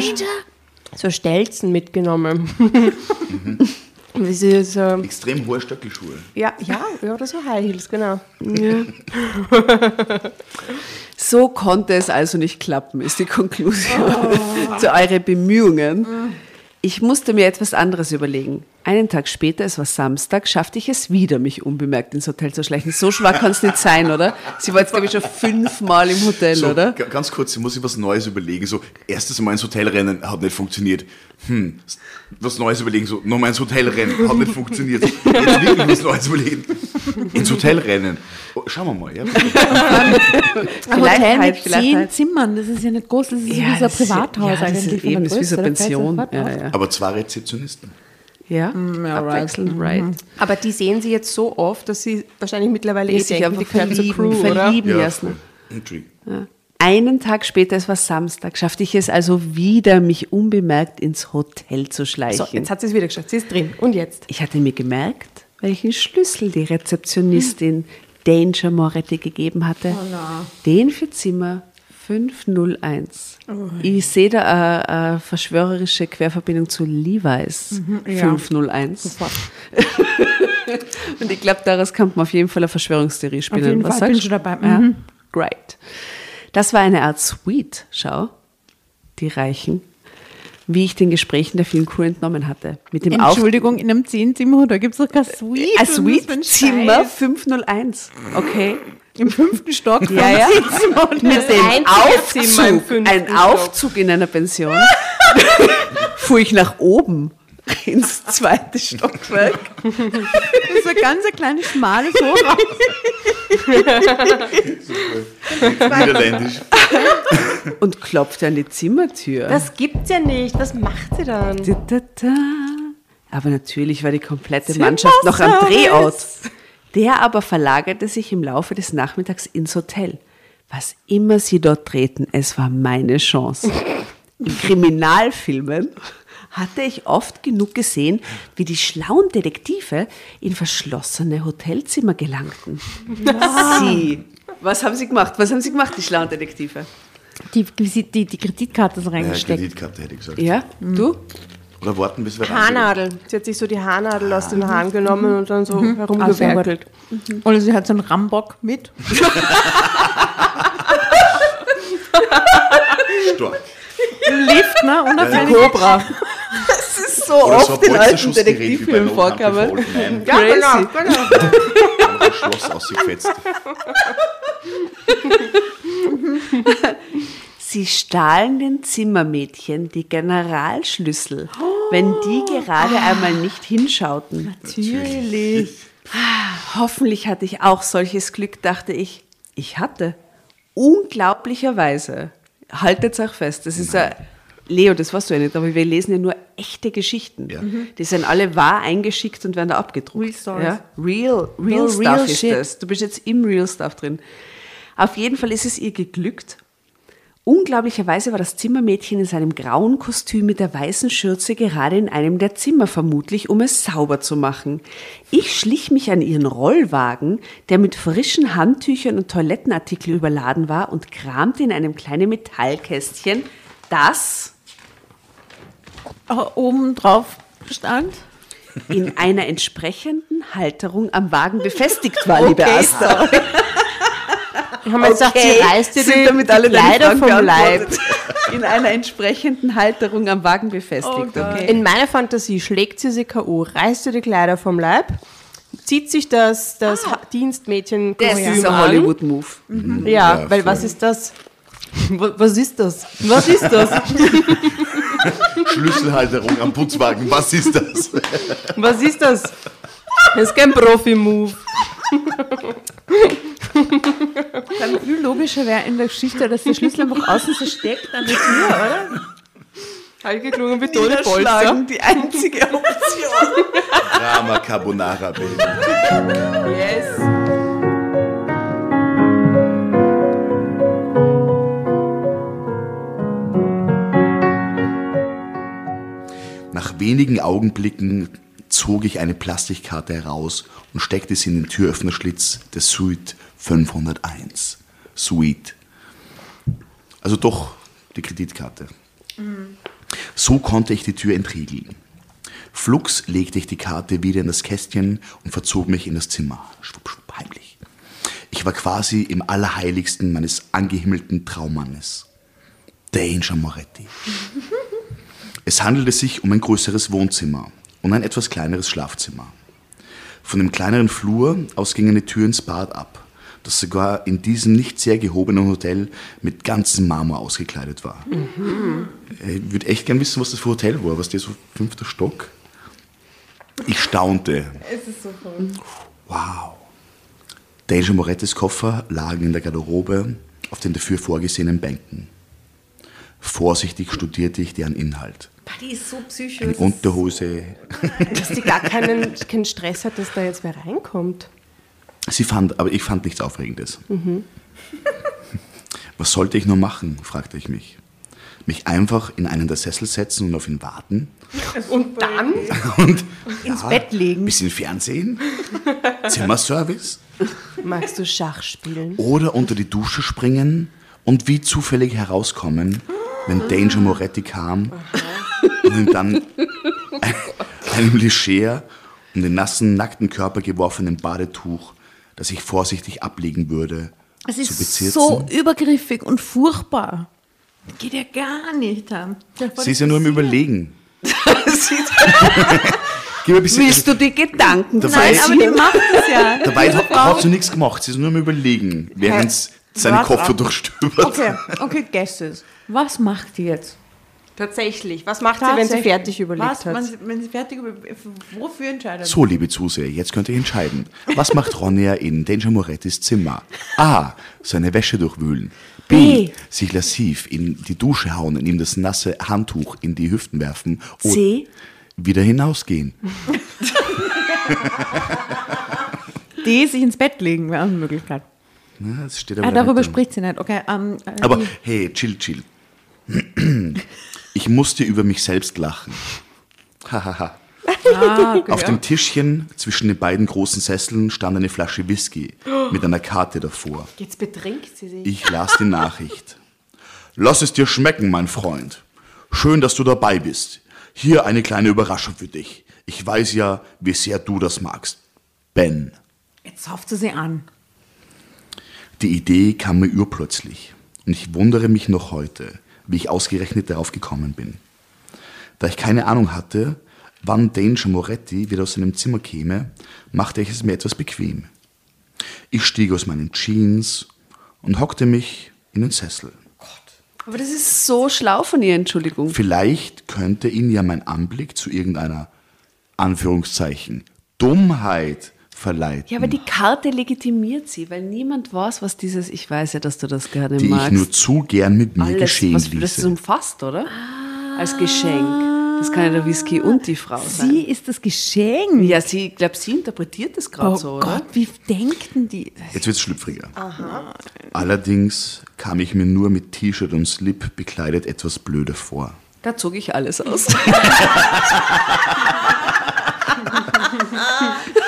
so Stelzen mitgenommen. Wie sie so, Extrem hohe Stöckelschuhe. ja, ja, ja, oder so High Heels, genau. So konnte es also nicht klappen, ist die Konklusion zu euren Bemühungen. Ich musste mir etwas anderes überlegen. Einen Tag später, es war Samstag, schaffte ich es wieder, mich unbemerkt ins Hotel zu schleichen. So schwer kann es nicht sein, oder? Sie war jetzt, glaube ich, schon fünfmal im Hotel, So, oder? ga- ganz kurz, ich muss ich was Neues überlegen. So, erstes Mal ins Hotel rennen, hat nicht funktioniert. Hm, was Neues überlegen, so, nochmal ins Hotel rennen, hat nicht funktioniert. Jetzt wirklich was Neues überlegen. Ins Hotel rennen. Oh, schauen wir mal, ja. Ein Vielleicht Hotel halt, mit zehn halt. Zimmern, das ist ja nicht groß, das ist wie so ein Privathaus ja, das eigentlich. Ist eben, das ist wie so eine Pension. Ja, ja. Aber zwei Rezeptionisten. Ja, ja, abwechselnd, right. right. Aber die sehen sie jetzt so oft, dass sie wahrscheinlich mittlerweile eh denken, die einfach gehören zur verlieben, Crew, oder? verlieben Ja, erst. voll. Entschuldigung. Einen Tag später, es war Samstag, schaffte ich es also wieder, mich unbemerkt ins Hotel zu schleichen. So, jetzt hat sie es wieder geschafft. Sie ist drin. Und jetzt? Ich hatte mir gemerkt, welchen Schlüssel die Rezeptionistin Danger Moretti gegeben hatte. Den für Zimmer 501. Ich sehe da eine, verschwörerische Querverbindung zu Levi's ja. 501. Und ich glaube, daraus kann man auf jeden Fall eine Verschwörungstheorie spielen. jeden Was Fall, bin sagst schon du? dabei. Ja. Mhm. Great. Das war eine Art Suite, schau, die Reichen, wie ich den Gesprächen der vielen Crew entnommen hatte. Mit dem Auf Entschuldigung, in einem Zehenzimmer, da gibt es doch kein Suite. ein Suite-Zimmer Scheiß? 501. Okay. Im fünften Stock. Ja, ja. Mit dem Aufzug, ein Stock. Aufzug in einer Pension, fuhr ich nach oben ins zweite Stockwerk. Das ist ein ganz ein kleines, schmales Hochhaus. Niederländisch. und klopfte an die Zimmertür. Das gibt's ja nicht. Was macht sie dann? Da, da, da. Aber natürlich war die komplette Mannschaft noch am Drehort. Der aber verlagerte sich im Laufe des Nachmittags ins Hotel. Was immer sie dort drehten, es war meine Chance. In Kriminalfilmen hatte ich oft genug gesehen, wie die schlauen Detektive in verschlossene Hotelzimmer gelangten. Sie. Was haben sie gemacht? Was haben sie gemacht, die schlauen Detektive? Die, die, die, die Kreditkarte so Ja, reingesteckt. Kreditkarte hätte ich gesagt. Ja, du? Oder warten, bis wir Haarnadel. Sie hat sich so die Haarnadel aus den Haaren genommen und dann so herumgewerkelt. Oder sie hat so einen Rambock mit. Stark. Lift, ne? Unabhängig. Cobra. Das ist so Oder so oft in ein alten Detektivfilmen vorkommen. Ja, genau, Crazy. genau. Das Schloss ausgefetzt. Sie stahlen den Zimmermädchen die Generalschlüssel, wenn die gerade einmal nicht hinschauten. Natürlich. Hoffentlich hatte ich auch solches Glück, dachte ich. Ich hatte. Unglaublicherweise. Haltet euch fest, das ist ein. Leo, das weißt du ja nicht, aber wir lesen ja nur echte Geschichten. Ja. Die sind alle wahr eingeschickt und werden da abgedruckt. Real stories. Ja? Real, real No, Stuff real ist shit. das. Du bist jetzt im Real Stuff drin. Auf jeden Fall ist es ihr geglückt. Unglaublicherweise war das Zimmermädchen in seinem grauen Kostüm mit der weißen Schürze gerade in einem der Zimmer vermutlich, um es sauber zu machen. Ich schlich mich an ihren Rollwagen, der mit frischen Handtüchern und Toilettenartikeln überladen war, und kramte in einem kleinen Metallkästchen, das oben drauf stand. in einer entsprechenden Halterung am Wagen befestigt war, liebe Asta. Wir haben jetzt gesagt, sie reißt dir die, damit die alle Kleider vom Leib. In einer entsprechenden Halterung am Wagen befestigt. okay. In meiner Fantasie schlägt sie sie K.O., reißt ihr die Kleider vom Leib, zieht sich das, das ha Dienstmädchen Das ist ein Hollywood-Move. Ja, Ja, weil voll. was ist das? Wa- Was ist das? Was ist das? Schlüsselhalterung am Putzwagen, was ist das? Was ist das? Das ist kein Profi-Move. Dann viel logischer wäre in der Geschichte, dass der Schlüssel einfach außen so steckt an der Tür, oder? Halt geklungen wie Toni Polster. Die einzige Option. Drama Carbonara, Baby. Yes. Wenigen Augenblicken zog ich eine Plastikkarte heraus und steckte sie in den Türöffnerschlitz der Suite 501. Suite. Also doch die Kreditkarte. So konnte ich die Tür entriegeln. Flugs legte ich die Karte wieder in das Kästchen und verzog mich in das Zimmer. Schwupp, schwupp, heimlich. Ich war quasi im Allerheiligsten meines angehimmelten Traummannes. Danger Moretti. Es handelte sich um ein größeres Wohnzimmer und ein etwas kleineres Schlafzimmer. Von dem kleineren Flur aus ging eine Tür ins Bad ab, das sogar in diesem nicht sehr gehobenen Hotel mit ganzem Marmor ausgekleidet war. Ich würde echt gern wissen, was das für ein Hotel war. Was der so fünfter Stock? Ich staunte. Es ist so verrückt. Wow. Danger Morettis Koffer lagen in der Garderobe auf den dafür vorgesehenen Bänken. Vorsichtig studierte ich deren Inhalt. Die ist so psychisch. Eine Unterhose. Dass die gar keinen, keinen Stress hat, dass da jetzt wer reinkommt. Sie fand, aber ich fand nichts Aufregendes. Was sollte ich nur machen, fragte ich mich. Mich einfach in einen der Sessel setzen und auf ihn warten Und dann? und ins Bett legen. bisschen Fernsehen, Zimmerservice Magst du Schach spielen? oder unter die Dusche springen und wie zufällig herauskommen, wenn Danger Moretti kam und ihm dann ein- einem leger um den nassen, nackten Körper geworfenen Badetuch, das ich vorsichtig ablegen würde, Es ist bezirzen. so übergriffig und furchtbar. Geht ja gar nicht. Sie ist ja nur im Überlegen. Willst du die Gedanken Dabei- Nein, aber die macht es ja. dabei hat, hat sie nichts gemacht, sie ist nur im Überlegen, während seinen ab. durchstöbert. Okay, okay, guess es. Was macht die jetzt? Tatsächlich. Was macht sie, wenn sie Tatsächlich. fertig überlegt Was, hat? Wenn sie, wenn sie fertig überlegt Wofür entscheidet So, liebe Zuseher, jetzt könnt ihr entscheiden. Was macht Ronja in Danger Morettis Zimmer? A. Seine Wäsche durchwühlen. B. B. Sich lassiv in die Dusche hauen und ihm das nasse Handtuch in die Hüften werfen. O- C. Wieder hinausgehen. Die sich ins Bett legen wäre auch eine Möglichkeit. Na, das steht aber Ah, da darüber spricht sie nicht. Okay, ähm, äh, Aber die- hey, chill, chill. Ich musste über mich selbst lachen. Hahaha. ah, okay, Auf ja. dem Tischchen zwischen den beiden großen Sesseln stand eine Flasche Whisky mit einer Karte davor. Jetzt betrinkt sie sich. Ich las die Nachricht. Lass es dir schmecken, mein Freund. Schön, dass du dabei bist. Hier eine kleine Überraschung für dich. Ich weiß ja, wie sehr du das magst. Ben. Jetzt sauft sie sie an. Die Idee kam mir urplötzlich. Und ich wundere mich noch heute, wie ich ausgerechnet darauf gekommen bin. Da ich keine Ahnung hatte, wann Danger Moretti wieder aus seinem Zimmer käme, machte ich es mir etwas bequem. Ich stieg aus meinen Jeans und hockte mich in den Sessel. Aber das ist so schlau von ihr, Entschuldigung. Vielleicht könnte ihn ja mein Anblick zu irgendeiner Anführungszeichen Dummheit verleiten, Ja, aber die Karte legitimiert sie, weil niemand weiß, was dieses, ich weiß ja, dass du das gerne die magst. ich nur zu gern mit mir alles, geschehen was das ließe. umfasst, oder? Als Geschenk. Das kann ja der Whisky und die Frau sein. Sie ist das Geschenk. Ja, sie, ich glaube, sie interpretiert das gerade oh so, oder? Gott, wie denken die? Jetzt wird's schlüpfriger. Allerdings kam ich mir nur mit T-Shirt und Slip bekleidet etwas blöde vor. Da zog ich alles aus.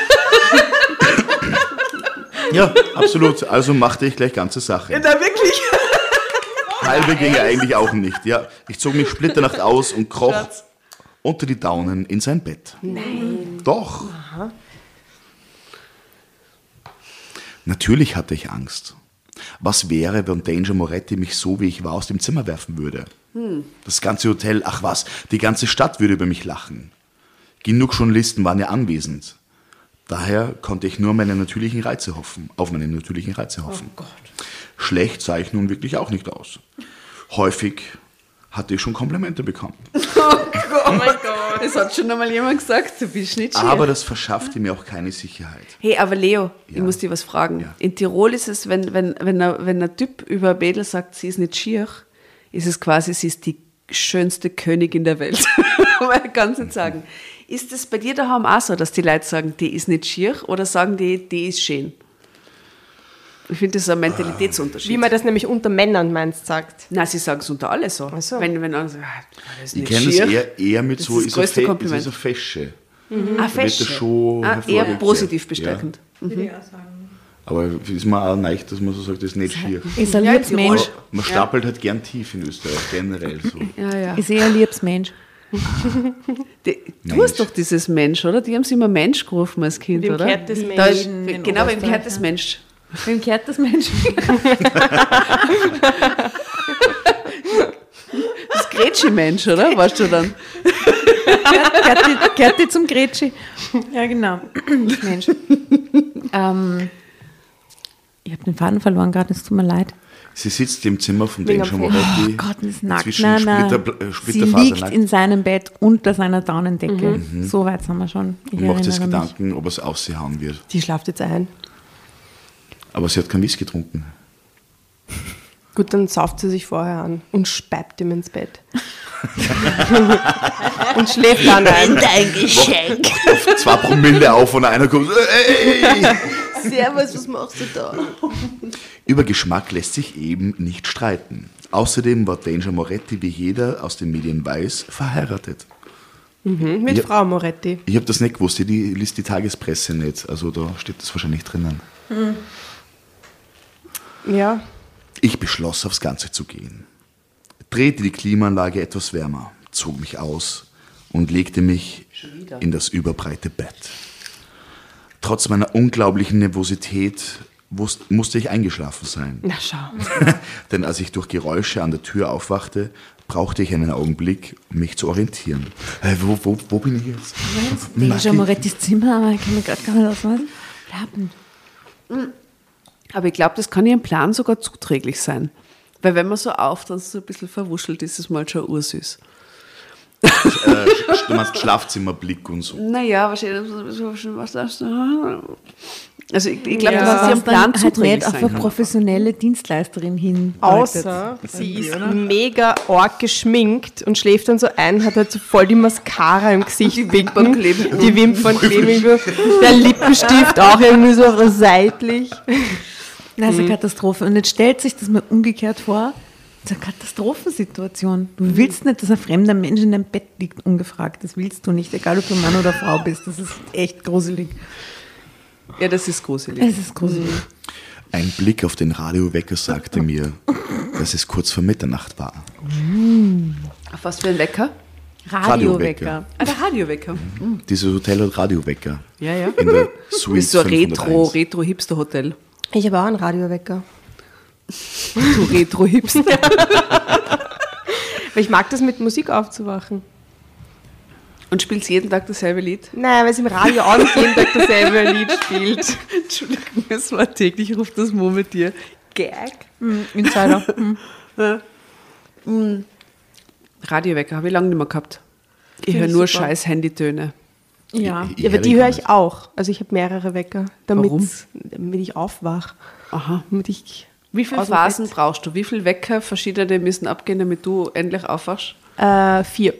Ja, absolut. Also machte ich gleich ganze Sache. Na, wirklich? Halbe ging ja eigentlich auch nicht. Ja, ich zog mich splitternacht aus und kroch Schatz. unter die Daunen in sein Bett. Nein. Doch. Natürlich hatte ich Angst. Was wäre, wenn Danger Moretti mich so, wie ich war, aus dem Zimmer werfen würde? Das ganze Hotel, ach was, die ganze Stadt würde über mich lachen. Genug Journalisten waren ja anwesend. Daher konnte ich nur meine natürlichen Reize hoffen, auf meine natürlichen Reize hoffen. Schlecht sah ich nun wirklich auch nicht aus. Häufig hatte ich schon Komplimente bekommen. Oh mein Gott. Das hat schon einmal jemand gesagt, du bist nicht schier. Aber das verschaffte mir auch keine Sicherheit. Hey, aber Leo, ich Ja. muss dir was fragen. Ja. In Tirol ist es, wenn, wenn, wenn, ein, wenn ein Typ über ein Mädel sagt, sie ist nicht schier, ist es quasi, sie ist die schönste Königin der Welt. Ich kann es nicht sagen. Ist es bei dir daheim auch so, dass die Leute sagen, die ist nicht schier oder sagen die, die ist schön? Ich finde, das ist ein Mentalitätsunterschied. Wie man das nämlich unter Männern meinst, sagt. Nein, sie sagen es unter alle so. So. Wenn, wenn einer sagt, ah, das ist Ich kenne das schier. eher, eher mit Das so, ist das ist, Kompliment. ist er fesche. Ah, das fest. schon ah, eher positiv bestärkend. Aber ist mir auch leicht, dass man so sagt, das ist nicht schier. Ist ein Ja, liebes. Mensch. Man stapelt halt gern tief in Österreich, generell so. Ja, ja. Ist eher ein liebes Mensch. Die, du hast doch dieses Mensch, oder? Die haben sie immer Mensch gerufen als Kind, Wem oder? kehrt das Da ist, Mensch? In genau, wem kehrt das. Mensch? Wem kehrt das Mensch? Das Grätschi-Mensch, oder? Warst du dann? kehrt, die, kehrt die zum Gretschi. Ja, genau. Mensch. ähm, ich habe den Faden verloren gerade, es tut mir leid. Sie sitzt im Zimmer von Wegen Danger am Moretti. Oh Gott, ist nackt. zwischen Nein, nein. Splitter, Sie liegt in seinem Bett unter seiner Daunendecke. So weit sind wir schon. Ich und macht sich erinnere mich. Gedanken, ob es aushauen wird. Die schlaft jetzt ein. Aber sie hat kein Whisky getrunken. Gut, dann sauft sie sich vorher an und speibt ihm ins Bett. und schläft dann ein. Dein Geschenk. Auf zwei Promille auf und einer kommt. Ey! Servus, was machst du da? Über Geschmack lässt sich eben nicht streiten. Außerdem war Danger Moretti, wie jeder aus den Medien weiß, verheiratet. Mit Ja. Frau Moretti. Ich habe das nicht gewusst, die liest die Tagespresse nicht. Also da steht das wahrscheinlich drinnen. Ja. Ich beschloss, aufs Ganze zu gehen. Drehte die Klimaanlage etwas wärmer, zog mich aus und legte mich in das überbreite Bett. Trotz meiner unglaublichen Nervosität musste ich eingeschlafen sein. Na schau. Denn als ich durch Geräusche an der Tür aufwachte, brauchte ich einen Augenblick, um mich zu orientieren. Hey, wo, wo, wo bin ich jetzt? Danger Martin. Morettis Zimmer, aber ich kann mir gerade gar nicht ausmachen. Lappen. Aber ich glaube, das kann ihrem Plan sogar zuträglich sein. Weil wenn man so auf, dann so ein bisschen verwuschelt, ist es mal schon ursüß. Äh, du meinst Schlafzimmerblick und so. Naja, wahrscheinlich. Was sagst du? Also ich, ich glaube, Ja. dass ihrem Was Plan dann halt nicht auf eine professionelle Dienstleisterin hin. Außer sie ist mega arg geschminkt und schläft dann so ein, hat halt so voll die Mascara im Gesicht. Die Wimpern kleben. Die Wimpern kleben. Der Lippenstift auch irgendwie so seitlich. Das ist eine Katastrophe. Und jetzt stellt sich das mal umgekehrt vor. Das ist eine Katastrophensituation. Du willst nicht, dass ein fremder Mensch in deinem Bett liegt, ungefragt. Das willst du nicht, egal ob du Mann oder Frau bist. Das ist echt gruselig. Ja, das ist gruselig. Es ist gruselig. Ein Blick auf den Radiowecker sagte mir, dass es kurz vor Mitternacht war. Auf was für ein Wecker? Radiowecker. Ah, der Radiowecker. Dieses Hotel hat Radiowecker. Ja, ja. In der Suite Ist so ein 501. Retro, Retro-Hipster-Hotel. Ich habe auch einen Radiowecker. Du Retro-Hipster. Weil ich mag das mit Musik aufzuwachen. Und spielst jeden Tag dasselbe Lied? Nein, weil es im Radio auch nicht jeden Tag dasselbe Lied spielt. Entschuldigung, es war täglich, ruft das Mo mit dir. Gag. Insider. Radiowecker habe ich lange nicht mehr gehabt. Ich höre ich nur super. scheiß Handytöne. Ja. Ich Ja, aber die höre ich auch. Also ich habe mehrere Wecker, damit, ich aufwach. Aha. Damit ich Wie viele Phasen Bett. brauchst du? Wie viele Wecker verschiedene müssen abgehen, damit du endlich aufwachst? äh, vier.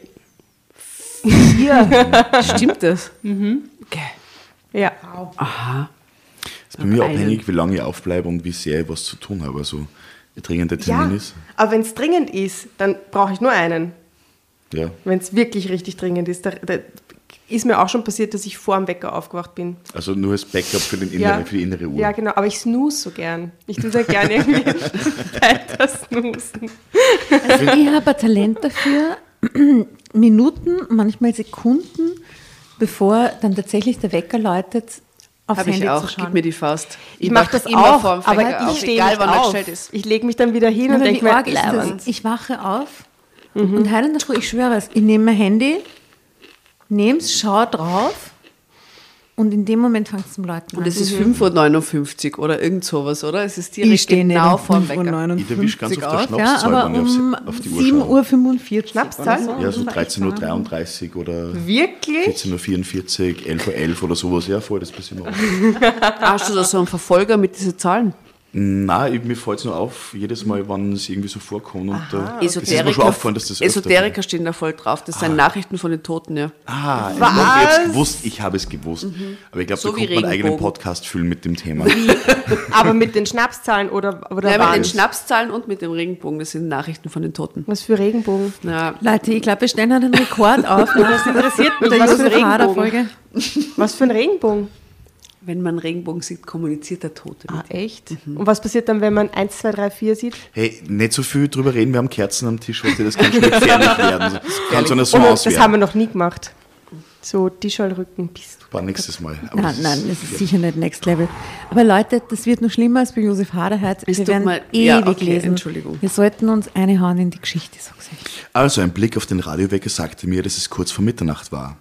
Stimmt das? Okay. Ja. Aha. ist bei mir Einen. abhängig, wie lange ich aufbleibe und wie sehr ich was zu tun habe. Also, der dringende Ja, Termin ist. aber wenn es dringend ist, dann brauche ich nur einen. Ja. Wenn es wirklich richtig dringend ist. Da, da ist mir auch schon passiert, dass ich vor dem Wecker aufgewacht bin. Also nur als Backup für, den innere, für die innere Uhr. Ja, genau. Aber ich snooze so gern. Ich tue sehr gerne irgendwie weiter snoosen. Ich habe ein Talent dafür, Minuten, manchmal Sekunden, bevor dann tatsächlich der Wecker läutet, aufs Habe Handy ich zu auch. schauen. Gib mir die Faust. Ich mache wach das immer auch, vorm aber Wecker ich auf, stehe egal nicht wann er auf. gestellt ist. Ich lege mich dann wieder hin und aber denke mir? Ich wache auf und heute in der Früh, ich schwöre es, ich nehme mein Handy, nehme es, schaue drauf und in dem Moment fängt es zum Läuten Und an. es ist 5.59 Uhr oder irgend sowas, oder? Es ist direkt ich stehe nicht genau um 5 Uhr Wecker. Ich erwische ganz oft der auf, ja, Schnapszahl, aber wenn ich um auf, auf die Uhr schaue. 7.45 Uhr. Schnapszahl? oder Ja, so Das war echt 13.33 Uhr oder Wirklich? 14.44 Uhr, 11.11 Uhr oder sowas. Ja, voll, das bisschen noch. Hast du da so einen Verfolger mit diesen Zahlen? Nein, ich- mir fällt es nur auf, jedes Mal, wenn es irgendwie so vorkommt. Und da, das ist mir schon Esoteriker, aufgefallen, dass das öfter Esoteriker stehen da voll drauf. Das sind Nachrichten von den Toten, ja. Ah, ich Was? habe es gewusst, ich habe es gewusst. Aber ich glaube, So da kommt man einen eigenen. Podcast füllen mit dem Thema. Aber mit den Schnapszahlen oder, oder ja mit den wann? Schnapszahlen und mit dem Regenbogen. Das sind Nachrichten von den Toten. Was für Regenbogen? Na, Leute, ich glaube, wir stellen einen Rekord auf. Das interessiert mich, was für Josef Regenbogen. Was für ein Regenbogen? Wenn man Regenbogen sieht, kommuniziert der Tote mit. Ah, echt? Und was passiert dann, wenn man 1, 2, 3, 4 sieht? Hey, nicht so viel drüber reden, wir haben Kerzen am Tisch, weil das kann schon gefährlich werden. Das kann so eine Sauce das haben wir noch nie gemacht. So, Tischallrücken bist du. War nächstes Mal. Aber Nein, das nein, das ist sicher nicht Next Level. Aber Leute, das wird noch schlimmer als bei Josef Haderheit. Es Wir werden mir- ewig ja, okay, lesen. Entschuldigung. Wir sollten uns eine Hauen in die Geschichte, sag's euch. Also ein Blick auf den Radiowecker sagte mir, dass es kurz vor Mitternacht war.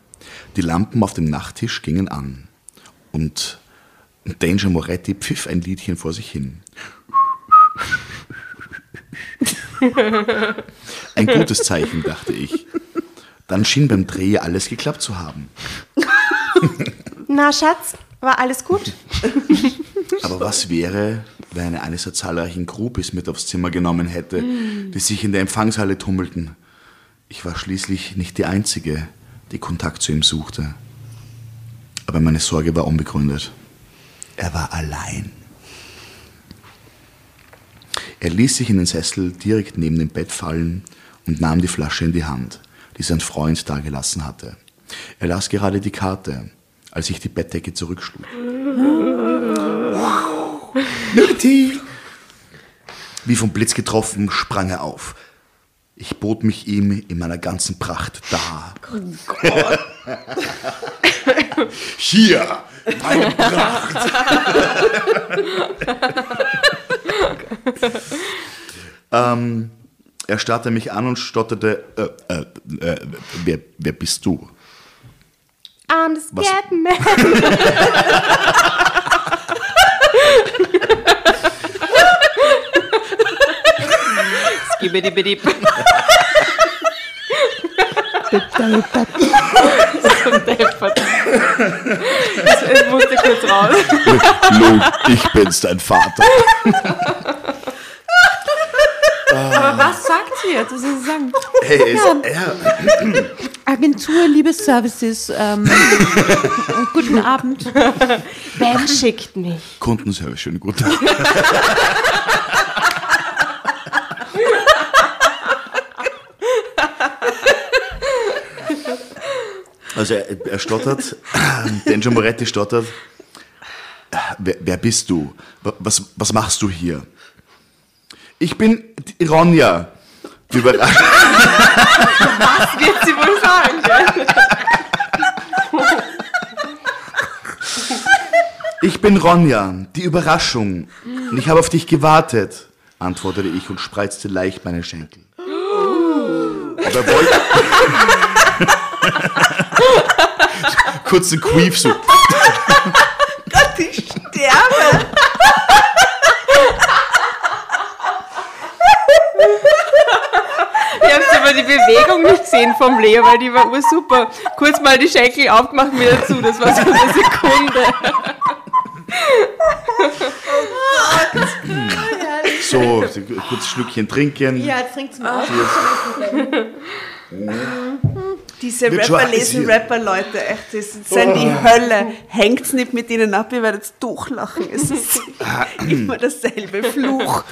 Die Lampen auf dem Nachttisch gingen an. Und Danger Moretti pfiff ein Liedchen vor sich hin. Ein gutes Zeichen, dachte ich. Dann schien beim Dreh alles geklappt zu haben. Na, Schatz, war alles gut? Aber was wäre, wenn er eines der zahlreichen Groupies mit aufs Zimmer genommen hätte, die sich in der Empfangshalle tummelten? Ich war schließlich nicht die Einzige, die Kontakt zu ihm suchte. Aber meine Sorge war unbegründet. Er war allein. Er ließ sich in den Sessel direkt neben dem Bett fallen und nahm die Flasche in die Hand, die sein Freund dagelassen hatte. Er las gerade die Karte, als ich die Bettdecke zurückschlug. Nöti! Wie vom Blitz getroffen, sprang er auf. Ich bot mich ihm in meiner ganzen Pracht dar. Hier, meine Pracht! ähm, er starrte mich an und stotterte, äh, äh, äh, wer, wer bist du? I'm the Was- scared man. Skibidi-bidi. Es, es musste kurz raus. Luke, ich bin's, dein Vater. Aber was sagt sie jetzt? Was soll sie sagen? Hey, ist er, Agentur Liebesservices, ähm, guten Abend. Ben schickt mich. Kundenservice, schönen guten Tag. Also er, er stottert, Danger Moretti stottert. Wer, wer bist du? Wa- Was, was machst du hier? Ich bin Ronja. Die Überraschung. Wird sie wohl sagen? Ich bin Ronja, die Überraschung. Und ich habe auf dich gewartet, antwortete ich und spreizte leicht meine Schenkel. Aber er wollte. Kurzen Queef so. Ich sterbe. Ich habe aber die Bewegung nicht gesehen vom Leo, weil die war ursuper. Kurz mal die Schenkel aufgemacht, wieder zu. Das war so eine Sekunde. So, kurz Schlückchen trinken. Ja, jetzt trinkt's mal. Diese Rapper lesen hier. Rapper-Leute, echt, das ist die Hölle. Hängt's nicht mit ihnen ab, ihr werdet durchlachen. Es ist immer dasselbe Fluch.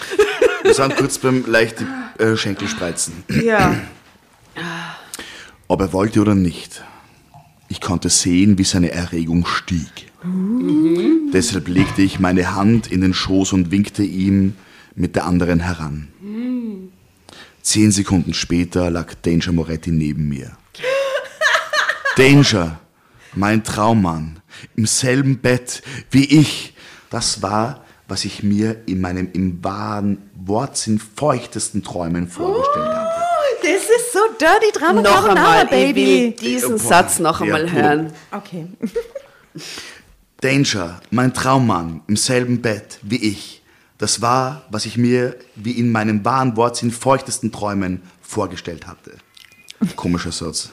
Wir sind kurz beim leichten äh, Schenkelspreizen. Ja. Ob er wollte oder nicht. Ich konnte sehen, wie seine Erregung stieg. Deshalb legte ich meine Hand in den Schoß und winkte ihm mit der anderen heran. Zehn Sekunden später lag Danger Moretti neben mir. Danger, mein Traummann, im selben Bett wie ich. Das war, was ich mir in meinem im wahren Wortsinn feuchtesten Träumen vorgestellt hatte. Das ist so dirty Drama Noch einmal, ich will Baby. diesen Boah, Satz noch ja, einmal du- hören. Okay. Danger, mein Traummann, im selben Bett wie ich. Das war, was ich mir wie in meinem wahren Wortsinn feuchtesten Träumen vorgestellt hatte. Komischer Satz.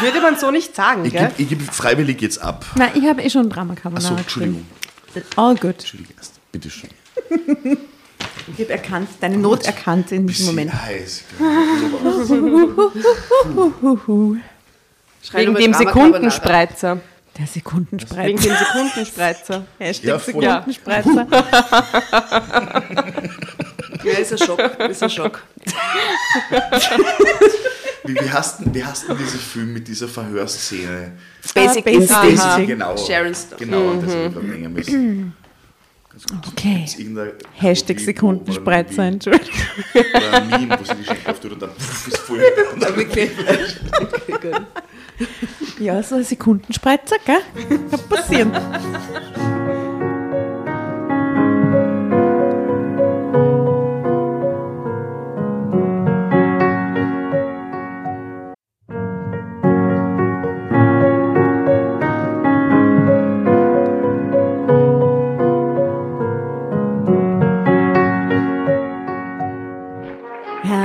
Würde man so nicht sagen, Ich gell? gebe ich geb freiwillig jetzt ab. Na, ich habe eh schon Drama Carbonara Achso, Entschuldigung. geschrieben. All good. Entschuldige erst. Bitte schön. Ich habe erkannt, deine Not erkannt in diesem Moment. Heiß. Schrei Wegen dem Sekundenspreizer. Der Sekundenspreizer. Wegen dem Sekundenspreizer. Hashtag Ja. Sekundenspreizer. Ja, ist ein Schock, ist ein Schock. Wie, wie, heißt denn, wie heißt denn dieser Film mit dieser Verhörszene? Basic Basic Instinct. Instinct. Genau. Sharon Stone. Genau, das habe ich überlegen müssen. Okay. Hashtag Sekundenspreizer, Entschuldigung. Oder ein Meme, wo sie die Schenkel auftut und dann ist voll. Und dann Wirklich. Ja, so ein Sekundenspreizer, gell? Kann passieren.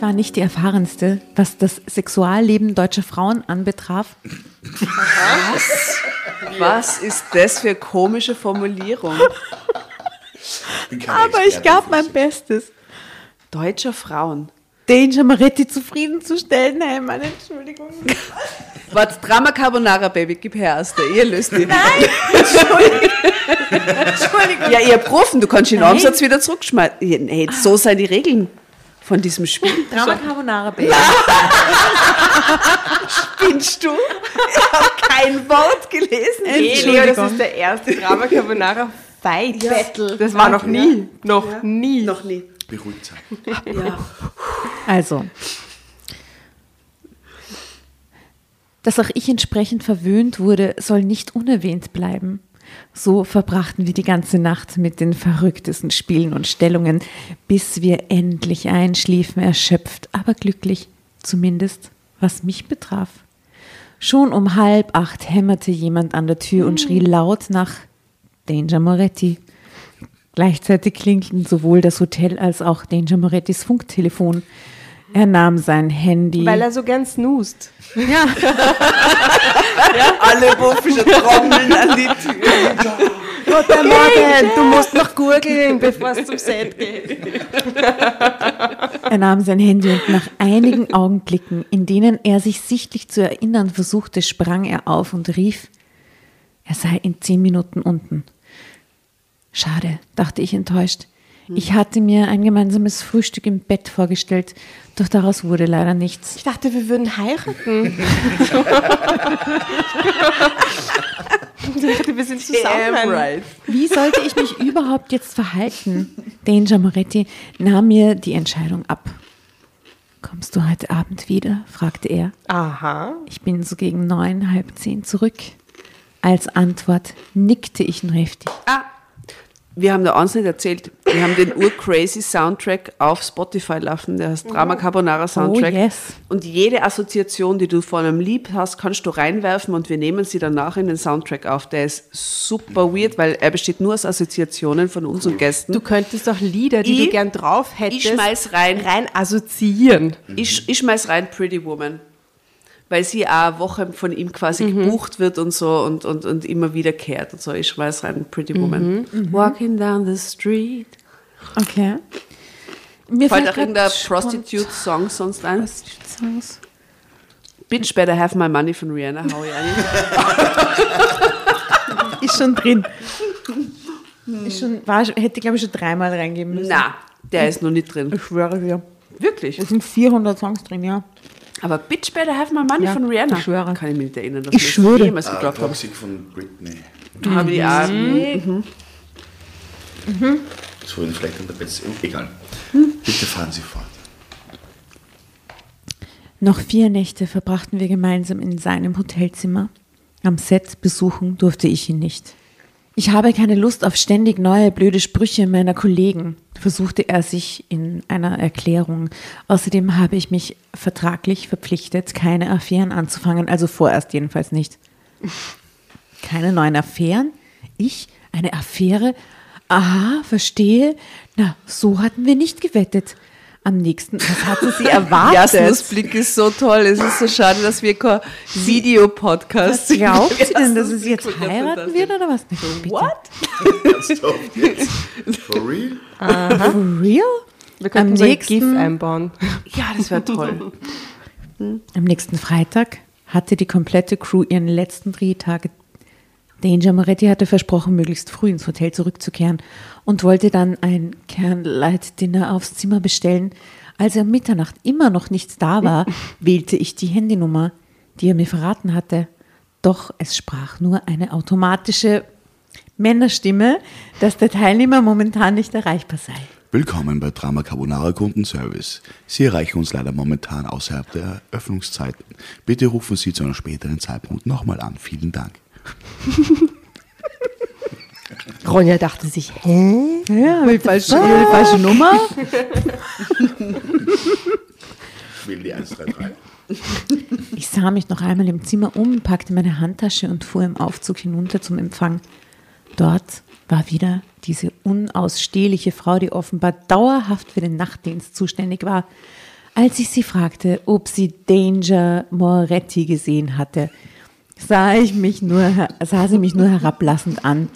Ich war nicht die erfahrenste, was das Sexualleben deutscher Frauen anbetraf. Was ist das für komische Formulierung? Aber ich gab mein. Bestes. Deutscher Frauen. Danger Maretti zufriedenzustellen. Hey, meine Entschuldigung. Warte, Drama Carbonara, Baby, gib her aus der Ihr löst die. Nein! Entschuldigung. Ja, ihr Profen, du kannst den Absatz wieder zurückschmeißen. Hey, so sind die Regeln von diesem Spiel. Drama Carbonara, Baby. Spinnst du? Ich habe kein Wort gelesen. Leo, das ist der erste Drama Carbonara Fight Battle. Das war noch nie. Noch nie. Noch nie. Beruhigt sein. Ja. Also, dass auch ich entsprechend verwöhnt wurde, soll nicht unerwähnt bleiben. So verbrachten wir die ganze Nacht mit den verrücktesten Spielen und Stellungen, bis wir endlich einschliefen, erschöpft, aber glücklich, zumindest was mich betraf. Schon um halb acht hämmerte jemand an der Tür und schrie laut nach Danger Moretti. Gleichzeitig klingelten sowohl das Hotel als auch Danger Morettis Funktelefon. Er nahm sein Handy. Weil er so gern snoost. ja, Alle Wurfische trommeln an die Tür. Guten Morgen, du musst noch gurgeln, bevor es zum Set geht. er nahm sein Handy und nach einigen Augenblicken, in denen er sich sichtlich zu erinnern versuchte, sprang er auf und rief, er sei in zehn Minuten unten. Schade, dachte ich enttäuscht. Ich hatte mir ein gemeinsames Frühstück im Bett vorgestellt, doch daraus wurde leider nichts. Ich dachte, wir würden heiraten. ich dachte, wir sind zusammen. Right. Wie sollte ich mich überhaupt jetzt verhalten? Danger Moretti nahm mir die Entscheidung ab. Kommst du heute Abend wieder? fragte er. Aha. Ich bin so gegen neun, halb zehn zurück. Als Antwort nickte ich nur heftig. Ah, wir haben da eins nicht erzählt. Wir haben den Ur-Crazy Soundtrack auf Spotify laufen, der heißt Drama Carbonara Soundtrack. Oh, yes. Und jede Assoziation, die du von einem Lied hast, kannst du reinwerfen und wir nehmen sie danach in den Soundtrack auf. Der ist super weird, weil er besteht nur aus Assoziationen von uns und Gästen. Du könntest doch Lieder, die Ich- du gern drauf hättest, ich schmeiß rein, rein assoziieren. ich, ich schmeiß rein Pretty Woman. Weil sie auch eine Woche von ihm quasi gebucht wird und so und, und, und immer wiederkehrt und so. Ich schmeiß rein Pretty Woman. Walking down the street. Okay. Mir Fällt auch irgendein Prostitute-Song sonst ein? Songs. Bitch better have my money von Rihanna, hau ich ein. Ist schon drin. Ist schon, war, hätte, glaube ich, schon dreimal reingeben müssen. Na, der ist noch nicht drin. Ich schwöre dir. Wirklich. Es sind 400 Songs drin, ja. Aber Bitch better have my money Ja, von Rihanna. ich schwöre. Kann ich mich nicht erinnern, dass Ich das schwöre. jemals Ah, geglaubt. Toxic von Britney. Habe ich auch. Mhm. Das wurde vielleicht an der Beste. Egal. Hm. Bitte fahren Sie fort. Noch vier Nächte verbrachten wir gemeinsam in seinem Hotelzimmer. Am Set besuchen durfte ich ihn nicht. Ich habe keine Lust auf ständig neue blöde Sprüche meiner Kollegen, versuchte er sich in einer Erklärung. Außerdem habe ich mich vertraglich verpflichtet, keine Affären anzufangen, also vorerst jedenfalls nicht. Keine neuen Affären? Ich? Eine Affäre? Aha, verstehe. Na, so hatten wir nicht gewettet. Am nächsten, was hatte sie erwartet? Jasmus Blick ist so toll. Es ist so schade, dass wir kein Videopodcast Was glaubt sie denn, dass es jetzt heiraten wird oder was? Bitte. What? Ernsthaft jetzt? For real? For real? Wir könnten Am so ein nächsten- GIF einbauen. Ja, das wäre toll. Am nächsten Freitag hatte die komplette Crew ihren letzten Drehtag. Danger Moretti hatte versprochen, möglichst früh ins Hotel zurückzukehren und wollte dann ein Candlelight-Dinner aufs Zimmer bestellen. Als er um Mitternacht immer noch nicht da war, wählte ich die Handynummer, die er mir verraten hatte. Doch es sprach nur eine automatische Männerstimme, dass der Teilnehmer momentan nicht erreichbar sei. Willkommen bei Drama Carbonara Kundenservice. Sie erreichen uns leider momentan außerhalb der Öffnungszeiten. Bitte rufen Sie zu einem späteren Zeitpunkt nochmal an. Vielen Dank. Ronja dachte sich, hä? Ja, die falsche, die falsche Nummer. Ich will die 133. Ich sah mich noch einmal im Zimmer um, packte meine Handtasche und fuhr im Aufzug hinunter zum Empfang. Dort war wieder diese unausstehliche Frau, die offenbar dauerhaft für den Nachtdienst zuständig war. Als ich sie fragte, ob sie Danger Moretti gesehen hatte, sah, ich mich nur, sah sie mich nur herablassend an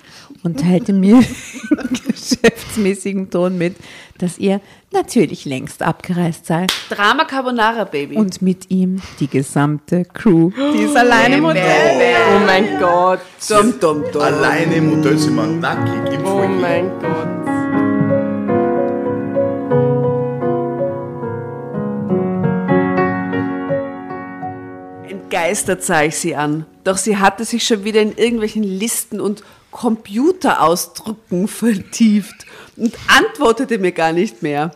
und teilte mir in geschäftsmäßigem Ton mit, dass ihr natürlich längst abgereist sei Drama Carbonara, Baby. und mit ihm die gesamte Crew. Die ist alleine im Hotel. Oh mein Gott. dum, dum, dum. Alleine im Hotelzimmer, nackig im Oh mein Gott. Entgeistert sah ich sie an. Doch sie hatte sich schon wieder in irgendwelchen Listen und Computerausdrücken vertieft und antwortete mir gar nicht mehr.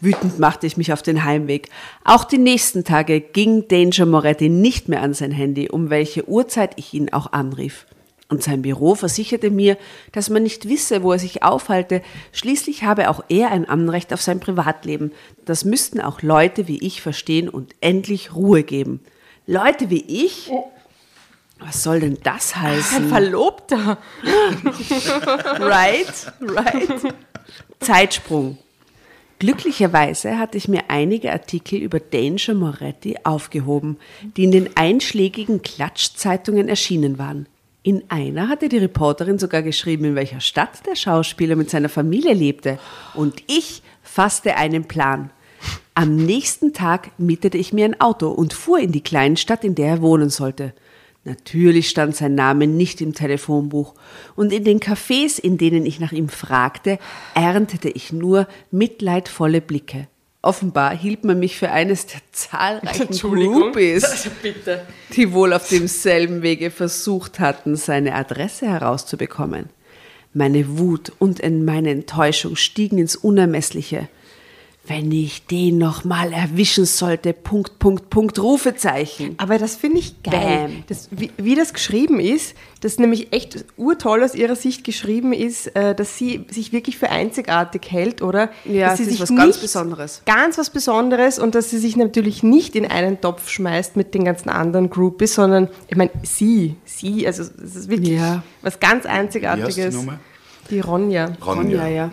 Wütend machte ich mich auf den Heimweg. Auch die nächsten Tage ging Danger Moretti nicht mehr an sein Handy, um welche Uhrzeit ich ihn auch anrief. Und sein Büro versicherte mir, dass man nicht wisse, wo er sich aufhalte. Schließlich habe auch er ein Anrecht auf sein Privatleben. Das müssten auch Leute wie ich verstehen und endlich Ruhe geben. Leute wie ich? Was soll denn das Ein heißen? Verlobter. Right, right. Zeitsprung. Glücklicherweise hatte ich mir einige Artikel über Danger Moretti aufgehoben, die in den einschlägigen Klatschzeitungen erschienen waren. In einer hatte die Reporterin sogar geschrieben, in welcher Stadt der Schauspieler mit seiner Familie lebte. Und ich fasste einen Plan. Am nächsten Tag mietete ich mir ein Auto und fuhr in die Kleinstadt, in der er wohnen sollte. Natürlich stand sein Name nicht im Telefonbuch, und in den Cafés, in denen ich nach ihm fragte, erntete ich nur mitleidvolle Blicke. Offenbar hielt man mich für eines der zahlreichen. Groupies, Bitte. die wohl auf demselben Wege versucht hatten, seine Adresse herauszubekommen. Meine Wut und in meine Enttäuschung stiegen ins Unermessliche. Wenn ich den noch mal erwischen sollte, Punkt, Punkt, Punkt, Rufezeichen. Aber das finde ich geil. Bam. Das, wie, wie das geschrieben ist, das nämlich echt urtoll aus ihrer Sicht geschrieben ist, äh, dass sie sich wirklich für einzigartig hält, oder? Ja, dass sie das ist was ganz Besonderes. Ganz was Besonderes und dass sie sich natürlich nicht in einen Topf schmeißt mit den ganzen anderen Groupies, sondern, ich meine, sie, sie, also es ist wirklich Ja. was ganz Wie heißt Einzigartiges. die? Die Ronja. Ronja, ja.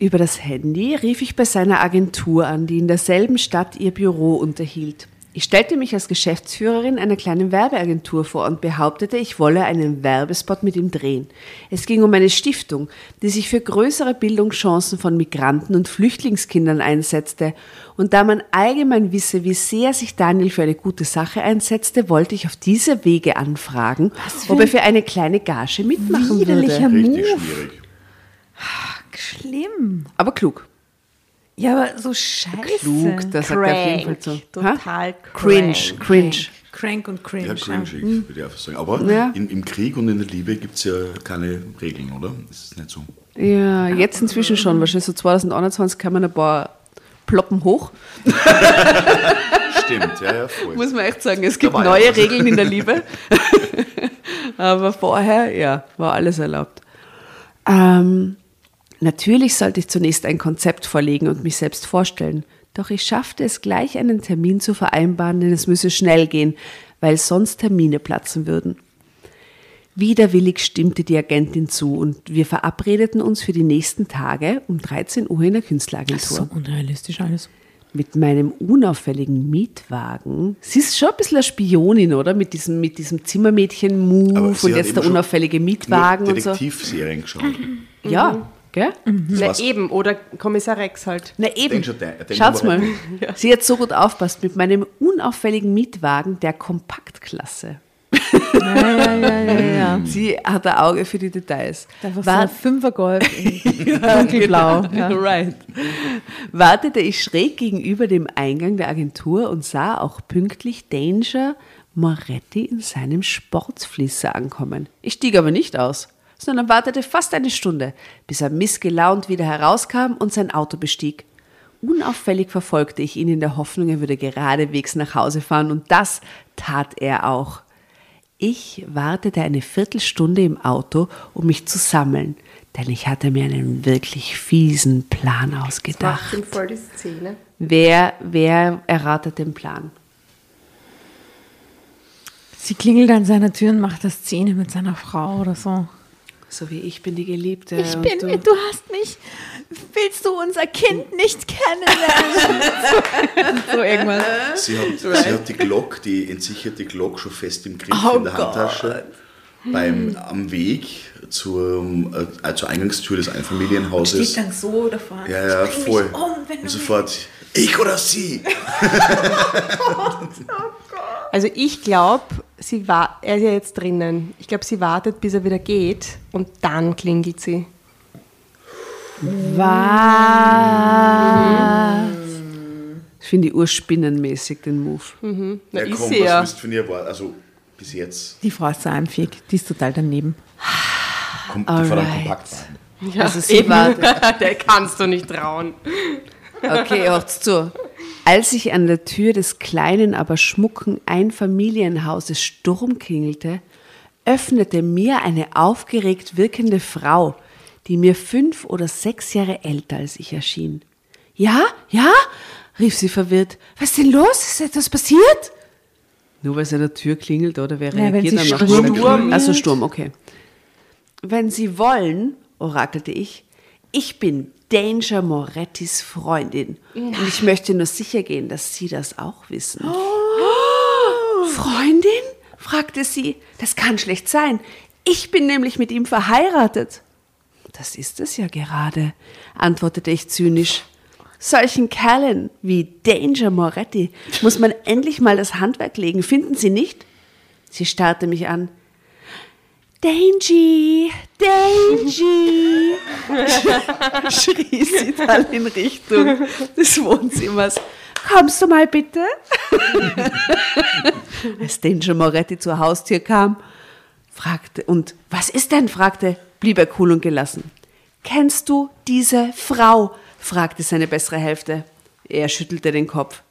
Über das Handy rief ich bei seiner Agentur an, die in derselben Stadt ihr Büro unterhielt. Ich stellte mich als Geschäftsführerin einer kleinen Werbeagentur vor und behauptete, ich wolle einen Werbespot mit ihm drehen. Es ging um eine Stiftung, die sich für größere Bildungschancen von Migranten und Flüchtlingskindern einsetzte. Und da man allgemein wisse, wie sehr sich Daniel für eine gute Sache einsetzte, wollte ich auf diese Wege anfragen, ob er für eine kleine Gage mitmachen widerlicher würde. Richtig Move. schwierig. Schlimm. Aber klug. Ja, aber so scheiße. Klug, das sagt er auf jeden Fall Crank. so. Total Ha? Cringe, crank. cringe. Crank und cringe. Ja, cringig, würde ich einfach sagen. Aber Ja. in, im Krieg und in der Liebe gibt es ja keine Regeln, oder? Das ist nicht so. Ja, jetzt inzwischen schon. Wahrscheinlich so 2021 kann man ein paar ploppen hoch. Stimmt, ja, ja, voll. Muss man echt sagen, es gibt war neue ja. Regeln in der Liebe. Aber vorher, ja, war alles erlaubt. Ähm, natürlich sollte ich zunächst ein Konzept vorlegen und mich selbst vorstellen. Doch ich schaffte es gleich, einen Termin zu vereinbaren, denn es müsse schnell gehen, weil sonst Termine platzen würden. Widerwillig stimmte die Agentin zu und wir verabredeten uns für die nächsten Tage um 13 Uhr in der Künstleragentur So unrealistisch alles. mit meinem unauffälligen Mietwagen. Sie ist schon ein bisschen eine Spionin, oder? Mit diesem, mit diesem Zimmermädchen-Move und jetzt der unauffällige Mietwagen Nur und so. Detektivserien geschaut. Ja, gell? Na Was- eben, oder Kommissar Rex halt. Na eben. Schaut's mal. Moretti. Sie hat so gut aufpasst mit meinem unauffälligen Mietwagen der Kompaktklasse. Ja, ja, ja, ja, ja. Sie hat ein Auge für die Details. Einfach so War- ein Fünfergolf dunkelblau. Ja. Right. Wartete ich schräg gegenüber dem Eingang der Agentur und sah auch pünktlich Danger Moretti in seinem Sportfließer ankommen. Ich stieg aber nicht aus, sondern wartete fast eine Stunde, bis er missgelaunt wieder herauskam und sein Auto bestieg. Unauffällig verfolgte ich ihn in der Hoffnung, er würde geradewegs nach Hause fahren und das tat er auch. Ich wartete eine Viertelstunde im Auto, um mich zu sammeln, denn ich hatte mir einen wirklich fiesen Plan ausgedacht. ihm voll die Szene. Wer, wer erratet den Plan? Sie klingelt an seiner Tür und macht eine Szene mit seiner Frau oder so. So wie ich bin die Geliebte. Ich und bin, du. du. du hast mich, willst du unser Kind nicht kennenlernen? so irgendwas. Sie hat, sie hat die Glock, die entsicherte Glock schon fest im Griff Oh in der Handtasche. Beim, am Weg zur, äh, zur Eingangstür des Einfamilienhauses. dann so davor. Ja, ja, voll. Mich um, wenn Und sofort, ich oder sie? Also ich glaube, sie war, er ist ja jetzt drinnen. Ich glaube, sie wartet, bis er wieder geht und dann klingelt sie. Was? Ich finde die urspinnenmäßig, den Move. Na, ja, ist komm, sie was ja. willst du von ihr war? Also bis jetzt Die Frau ist so einfig, die ist total daneben. kommt die Alright. Kompaktwagen. Ja, Also sie eben. wartet. Der kannst du nicht trauen. Okay, hört's zu. Als ich an der Tür des kleinen, aber schmucken Einfamilienhauses Sturm klingelte, öffnete mir eine aufgeregt wirkende Frau, die mir fünf oder sechs Jahre älter als ich erschien. Ja, ja, rief sie verwirrt. Was ist denn los? Ist etwas passiert? Nur weil es an der Tür klingelt, oder wer Ja, reagiert dann noch Sturm klingelt. Also Sturm, okay. Wenn Sie wollen, orakelte ich, ich bin Danger Morettis Freundin. Und ich möchte nur sicher gehen, dass Sie das auch wissen. Freundin? fragte sie. Das kann schlecht sein. Ich bin nämlich mit ihm verheiratet. Das ist es ja gerade, antwortete ich zynisch. Solchen Kerlen wie Danger Moretti muss man endlich mal das Handwerk legen, finden Sie nicht? Sie starrte mich an. Dangy, Dangy, schrie sie dann in Richtung des Wohnzimmers. Kommst du mal bitte? Als Danger Moretti zur Haustür kam, fragte, und was ist denn? fragte, blieb er cool und gelassen. Kennst du diese Frau? fragte seine bessere Hälfte. Er schüttelte den Kopf.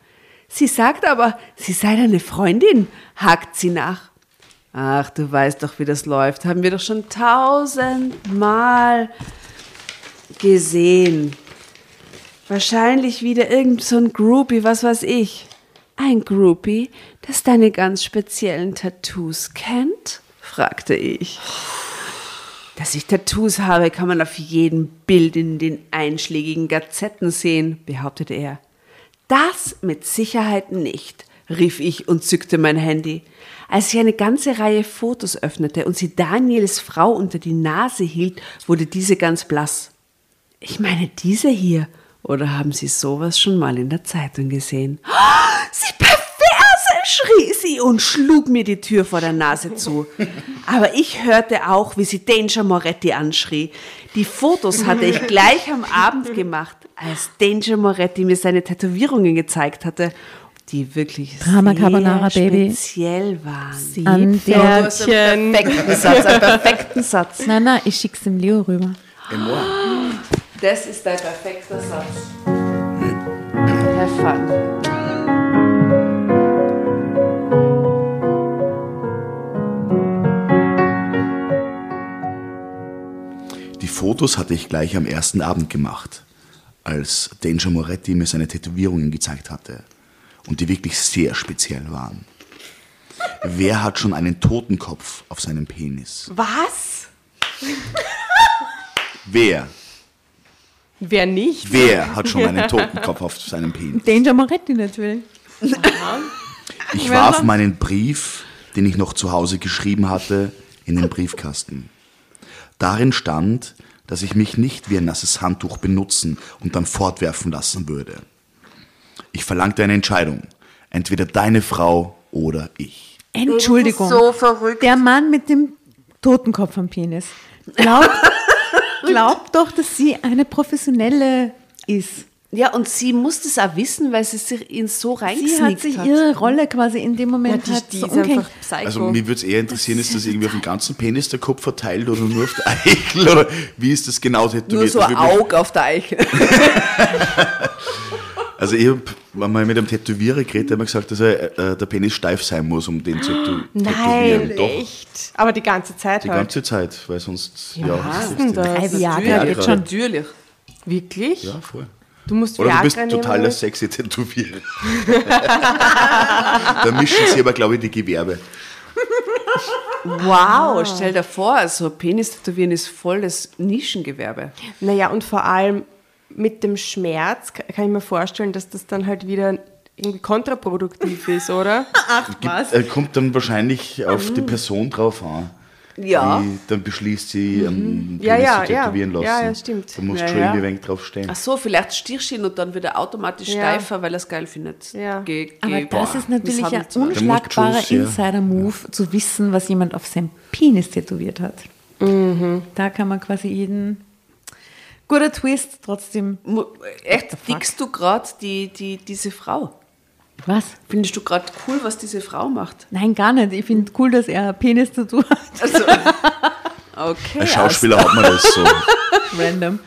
Sie sagt aber, sie sei deine Freundin, hakt sie nach. Ach, du weißt doch, wie das läuft. Haben wir doch schon tausendmal gesehen. Wahrscheinlich wieder irgend so ein Groupie, was weiß ich. Ein Groupie, das deine ganz speziellen Tattoos kennt? fragte ich. Dass ich Tattoos habe, kann man auf jedem Bild in den einschlägigen Gazetten sehen, behauptete er. Das mit Sicherheit nicht, rief ich und zückte mein Handy. Als ich eine ganze Reihe Fotos öffnete und sie Daniels Frau unter die Nase hielt, wurde diese ganz blass. Ich meine diese hier. Oder haben Sie sowas schon mal in der Zeitung gesehen? Sie Perverse, schrie sie und schlug mir die Tür vor der Nase zu. Aber ich hörte auch, wie sie Danger Moretti anschrie. Die Fotos hatte ich gleich am Abend gemacht, als Danger Moretti mir seine Tätowierungen gezeigt hatte, die wirklich Drama sehr Carbonara, Baby. speziell waren. An Du hast einen perfekten Satz, einen perfekten Satz. Nein, nein, ich schick's dem Leo rüber. Das ist dein perfekter Satz. Have fun. Die Fotos hatte ich gleich am ersten Abend gemacht, als Danger Moretti mir seine Tätowierungen gezeigt hatte und die wirklich sehr speziell waren. Wer hat schon einen Totenkopf auf seinem Penis? Was? Wer? Wer nicht? Wer hat schon einen Totenkopf auf seinem Penis? Danger Moretti natürlich. Ich warf meinen Brief, den ich noch zu Hause geschrieben hatte, in den Briefkasten. Darin stand, dass ich mich nicht wie ein nasses Handtuch benutzen und dann fortwerfen lassen würde. Ich verlangte eine Entscheidung. Entweder deine Frau oder ich. Entschuldigung. So verrückt. Der Mann mit dem Totenkopf am Penis. Glaubt, glaubt doch, dass sie eine professionelle ist. Ja, und sie muss das auch wissen, weil sie sich ihn so Sie hat reingesnickt sich hat. ihre Rolle quasi in dem Moment Ja, die, die so einfach Psycho. Also mich würde es eher interessieren, ist das irgendwie auf dem ganzen Penis der Kopf verteilt oder nur auf der Eichel? Oder wie ist das genau tätowiert? Nur so ein Auge auf der Eiche. Also ich habe mal mit einem Tätowierer geredet, der hat mir gesagt, dass er, äh, der Penis steif sein muss, um den zu tätow- tätowieren. Nein, Doch, echt. Aber die ganze Zeit die halt. ganze Zeit, weil sonst... Ja, was das denn ist- das? Drei Viagra geht schon. Natürlich. Wirklich? Ja, voll. Du musst Oder du bist nehmen, totaler sexy Tätowierer. da mischen sie aber, glaube ich, die Gewerbe. Wow, stell dir vor, so ein Penis tätowieren ist voll das Nischengewerbe. Naja, und vor allem mit dem Schmerz ka- kann ich mir vorstellen, dass das dann halt wieder irgendwie kontraproduktiv ist, oder? Gibt, äh, kommt dann wahrscheinlich auf Mhm. die Person drauf an. Ja. Die dann beschließt sie, einen Penis Mhm. Ja, ja, zu ja. tätowieren lassen. Ja, ja, stimmt. Da musst Ja, du schon ja. irgendwie wenig draufstehen. Ach so, vielleicht stierst du ihn und dann wird er automatisch Ja. steifer, weil er es geil findet. Ja. Ge Aber ge- das boah, ist natürlich ein unschlagbarer Insider-Move, zu wissen, was jemand auf seinem Penis tätowiert hat. Mhm. Da kann man quasi jeden. Guter Twist, trotzdem. Echt, dickst du gerade die, die, diese Frau? Was? Findest du gerade cool, was diese Frau macht? Nein, gar nicht. Ich finde cool, dass er Penis-Tattoo hat. Also, okay. Als Schauspieler hat man das so. Random.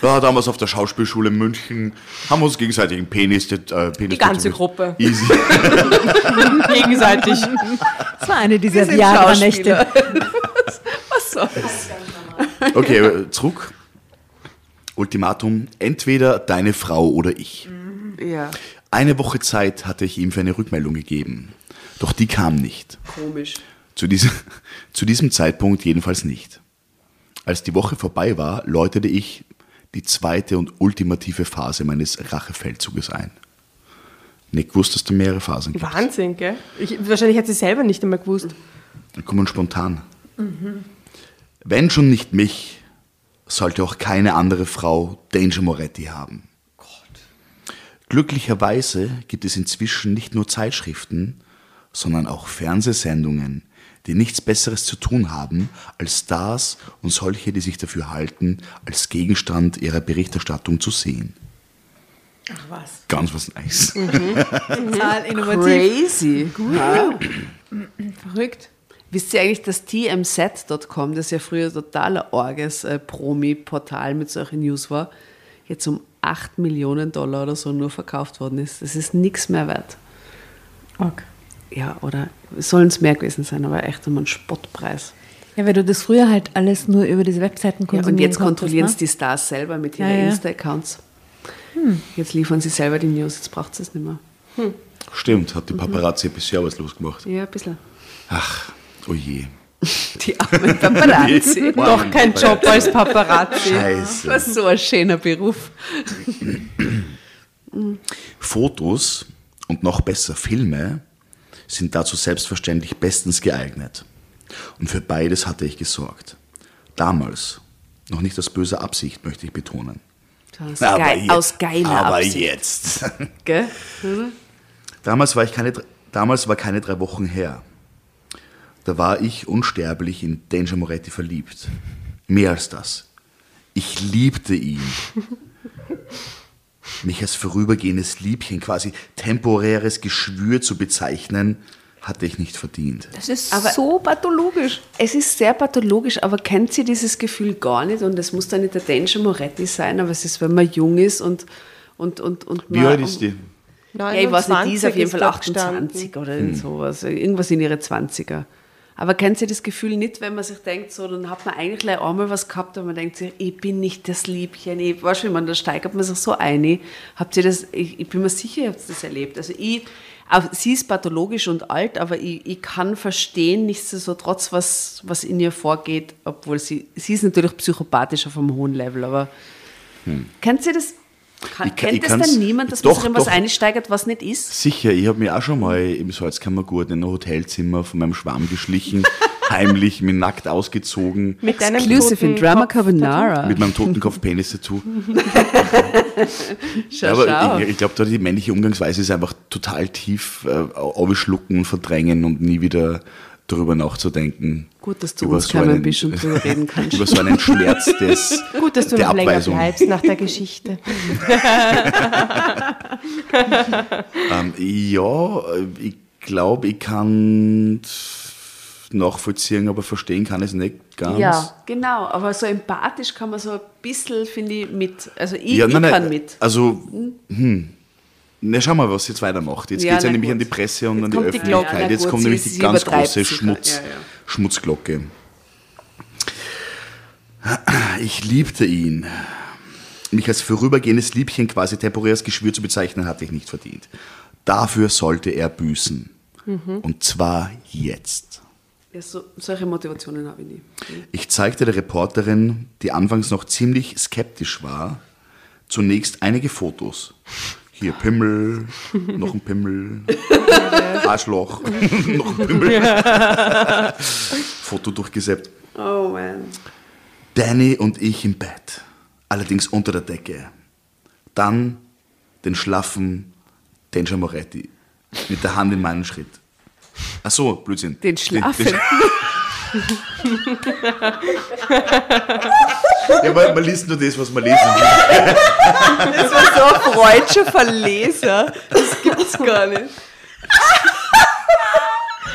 Ja, damals auf der Schauspielschule in München haben wir uns gegenseitig einen Penis, äh, Penis Die ganze. Gruppe. Easy. Gegenseitig. Das war eine dieser sind Viagra-Nächte. Was soll's? Okay, zurück. Ultimatum, entweder deine Frau oder ich. Ja, Eine Woche Zeit hatte ich ihm für eine Rückmeldung gegeben. Doch die kam nicht. komisch. Zu diesem, zu diesem Zeitpunkt jedenfalls nicht. Als die Woche vorbei war, läutete ich die zweite und ultimative Phase meines Rachefeldzuges ein. Nick, wusstest du mehrere Phasen? gehabt? Wahnsinn, gell? Ich, wahrscheinlich hat sie selber nicht einmal gewusst. Dann kommen spontan. Wenn schon nicht mich, sollte auch keine andere Frau Danger Moretti haben. Glücklicherweise gibt es inzwischen nicht nur Zeitschriften, sondern auch Fernsehsendungen, die nichts Besseres zu tun haben, als Stars und solche, die sich dafür halten, als Gegenstand ihrer Berichterstattung zu sehen. Ach was. Ganz was Nice. Total innovativ. Crazy. Ja. Verrückt. Wisst ihr eigentlich, dass TMZ.com, das ja früher total ein orges äh, Promi-Portal mit solchen News war, jetzt um 8 Millionen Dollar oder so nur verkauft worden ist? Das ist nichts mehr wert. Ok. Ja, oder sollen es mehr gewesen sein, aber echt um einen Spottpreis. Ja, weil du das früher halt alles nur über diese Webseiten Ja, konsumieren und jetzt kontrollieren es ne? die Stars selber mit ihren Ja, ja. Insta-Accounts. Jetzt liefern sie selber die News, jetzt braucht es nicht mehr. Stimmt, hat die Paparazzi bisher arbeitslos gemacht. Ja, ein bisschen. Ach, oh je. Die armen Paparazzi. Doch kein Job als Paparazzi. Scheiße. Was so ein schöner Beruf. Fotos und noch besser Filme sind dazu selbstverständlich bestens geeignet. Und für beides hatte ich gesorgt. Damals, noch nicht aus böser Absicht, möchte ich betonen. Aus, geil, je- aus geiler aber Absicht. jetzt. Gell? Damals war, ich keine, damals war keine drei Wochen her. Da war ich unsterblich in Danger Moretti verliebt. Mehr als das. Ich liebte ihn. Mich als vorübergehendes Liebchen, quasi temporäres Geschwür zu bezeichnen, hatte ich nicht verdient. Das ist Aber- so pathologisch. Es ist sehr pathologisch, aber kennt sie dieses Gefühl gar nicht und es muss dann nicht der Danger Moretti sein, aber es ist, wenn man jung ist und, Und, und, und Wie alt ist die? Ja, ich weiß nicht, die ist auf jeden Fall da gestanden. 28 oder irgend sowas. Irgendwas in ihre 20er. Aber kennt ihr das Gefühl nicht, wenn man sich denkt, so, dann hat man eigentlich gleich einmal was gehabt und man denkt sich, ich bin nicht das Liebchen. Ich weiß schon, man, da steigert man sich so ein. Habt ihr das, ich, ich bin mir sicher, ihr habt das erlebt. Also ich, auch, sie ist pathologisch und alt, aber ich, ich kann verstehen, nichtsdestotrotz, was, was in ihr vorgeht, obwohl sie, sie ist natürlich psychopathisch auf einem hohen Level, aber kennt ihr das? Kann, Ich kann- kennt ich das dann niemand, dass doch, man sich in was doch. einsteigert, was nicht ist? Sicher, ich habe mich auch schon mal im Salzkammergut in ein Hotelzimmer von meinem Schwarm geschlichen, heimlich, mich nackt ausgezogen, Mit deinem Exclusive in Drama Carbonara. mit meinem Totenkopf-Penis-Tattoo. Schau, Ja, aber schau. ich, ich glaube, da die männliche Umgangsweise ist einfach total tief äh, aufschlucken und verdrängen und nie wieder darüber nachzudenken. Gut, dass du über uns so mal ein einen- bisschen drüber reden kannst. Über so einen Schmerz des, Gut, dass du der noch länger Abweisung. bleibst nach der Geschichte. Ähm, ja, ich glaube, ich kann nachvollziehen, aber verstehen kann ich es nicht ganz. Ja, genau. Aber so empathisch kann man so ein bisschen, finde ich, mit. Also ich, Ja, ich nein, nein, kann mit. Also, hm. Na, schau mal, was jetzt weitermacht. Jetzt Ja, geht es ja nämlich gut. an die Presse und Jetzt an die die Öffentlichkeit. Na jetzt kommt sie- nämlich die sie ganz große. Schmutz, Ja, ja. Schmutzglocke. Ich liebte ihn. Mich als vorübergehendes Liebchen quasi temporäres Geschwür zu bezeichnen, hatte ich nicht verdient. Dafür sollte er büßen. Mhm. Und zwar jetzt. Ja, so, solche Motivationen habe ich nie. Ich zeigte der Reporterin, die anfangs noch ziemlich skeptisch war, zunächst einige Fotos. Hier Pimmel, noch ein Pimmel, Arschloch, noch ein Pimmel. Foto durchgesäppt. Oh man. Danny und ich im Bett, allerdings unter der Decke. Dann den schlaffen Danger Moretti mit der Hand in meinen Schritt. Ach so, Blödsinn. Den schlaffen. Ja, man, man liest nur das, was man lesen will. Das war so ein freudscher Verleser. Das gibt's gar nicht.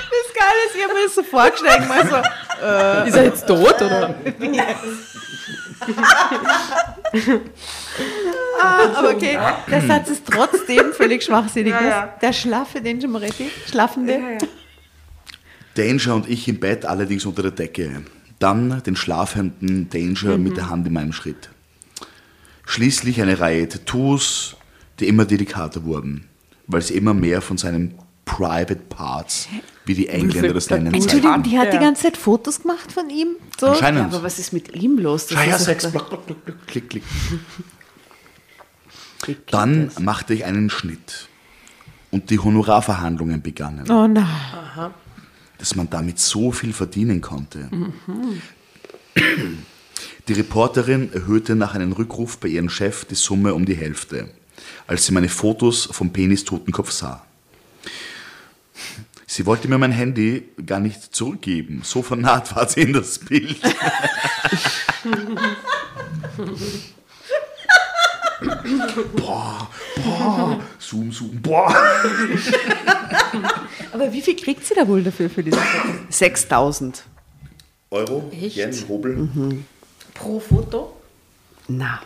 Das Geile ist, ich habe mir das so vorgestellt, mal so, äh, Ist er jetzt tot, oder? Aber okay, der Satz ist trotzdem völlig schwachsinnig. Der schlaffe Danger Moretti, schlafende. Danger und ich im Bett, allerdings unter der Decke. Dann den schlafenden Danger mit der Hand in meinem Schritt. Schließlich eine Reihe Tattoos, die immer delikater wurden, weil sie immer mehr von seinen Private Parts, wie die Engländer das nennen, Entschuldigung, die hat die Ja. ganze Zeit Fotos gemacht von ihm. So. ja, Anscheinend. aber was ist mit ihm los? Das Sex, block, block, block, klick, klick. Dann machte ich einen Schnitt und die Honorarverhandlungen begannen. Oh nein. Dass man damit so viel verdienen konnte. Die Reporterin erhöhte nach einem Rückruf bei ihrem Chef die Summe um die Hälfte, als sie meine Fotos vom Penis-Totenkopf sah. Sie wollte mir mein Handy gar nicht zurückgeben. So vernarrt war sie in das Bild. boah, boah, zoom, zoom, boah. Aber wie viel kriegt sie da wohl dafür für diese Fotos? 6000. Euro, Yen, Hobel. Pro Foto? Na.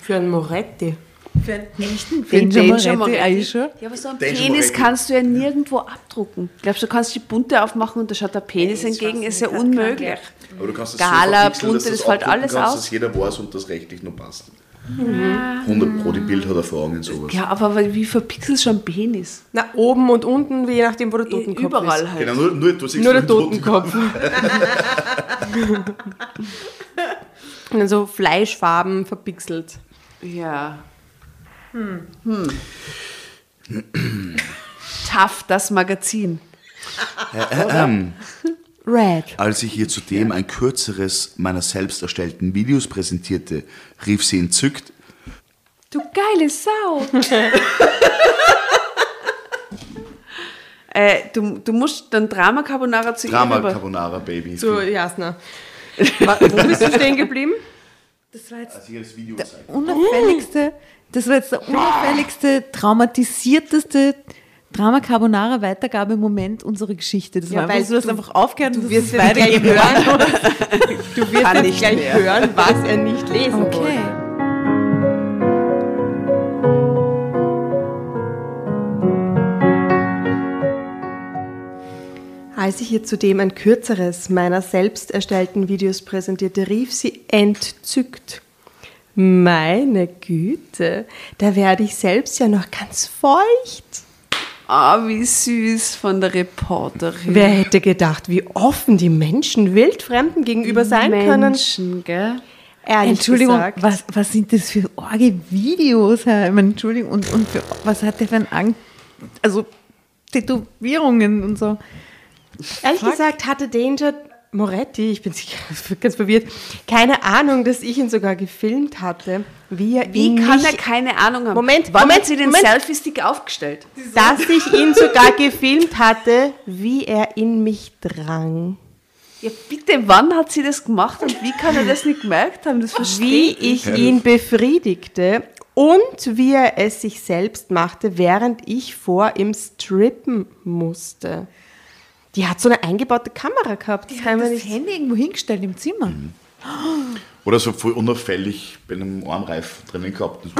Für einen Moretti. Für einen echten Den Danger Moretti, are you sure? Ja, aber so ein Danger Penis Moretti. kannst du ja nirgendwo abdrucken. Glaubst du, du kannst die Bunte aufmachen und da schaut der Penis entgegen? Ist ja unmöglich. Aber du kannst es Gala, verpixeln, bunte, das fällt alles kannst, aus. dass jeder weiß und das rechtlich noch passt. 100 Pro, die Bild hat Erfahrung in sowas. Ja, aber wie verpixelst du einen Penis? Na, oben und unten, je nachdem, wo der Totenkopf Überall ist. halt. Genau, nur, nur, du siehst Nur der den Toten- Totenkopf. Und dann so Fleischfarben verpixelt. Ja. Hm. Tough, das Magazin. Red. Als ich ihr zudem ein kürzeres meiner selbst erstellten Videos präsentierte, rief sie entzückt, Du geile Sau. äh, du, du musst dann Drama Carbonara zu ihr Drama rüber- Carbonara Baby. So, Jasna. Wo bist du stehen geblieben? Das war jetzt das Video zeigte. unauffälligste, das war jetzt der unauffälligste, traumatisierteste Drama Carbonara Weitergabe im Moment unserer Geschichte. Das ja, war weil du hast einfach aufgehört und du wirst jetzt gleich hören. du wirst Kann jetzt gleich mehr. hören, was er nicht lesen okay. Wollte. Als ich ihr zudem ein kürzeres meiner selbst erstellten Videos präsentierte, rief sie entzückt. Meine Güte, da werde ich selbst ja noch ganz feucht. Ah, wie süß von der Reporterin. Wer hätte gedacht, wie offen die Menschen Wildfremden gegenüber sein können? Menschen, gell? Ehrlich Entschuldigung, gesagt. was, was sind das für orge Videos, Herr? Ich meine, Entschuldigung, und, und für, was hat der für ein Ang also Tätowierungen und so? Ehrlich gesagt hatte Danger Moretti, ich bin ganz verwirrt, keine Ahnung, dass ich ihn sogar gefilmt hatte. Wie, er Wie kann mich- er keine Ahnung haben? Moment, Wann Moment, hat sie den Moment. Selfie-Stick aufgestellt? dass ich ihn sogar gefilmt hatte, wie er in mich drang. Ja, bitte, wann hat sie das gemacht und wie kann er das nicht gemerkt haben? Das Wie verstehe ich ihn befriedigte und wie er es sich selbst machte, während ich vor ihm strippen musste. Die hat so eine eingebaute Kamera gehabt. Das kann man das nicht. Handy irgendwo hingestellt im Zimmer. Oder so voll unauffällig bei einem Armreif drinnen gehabt.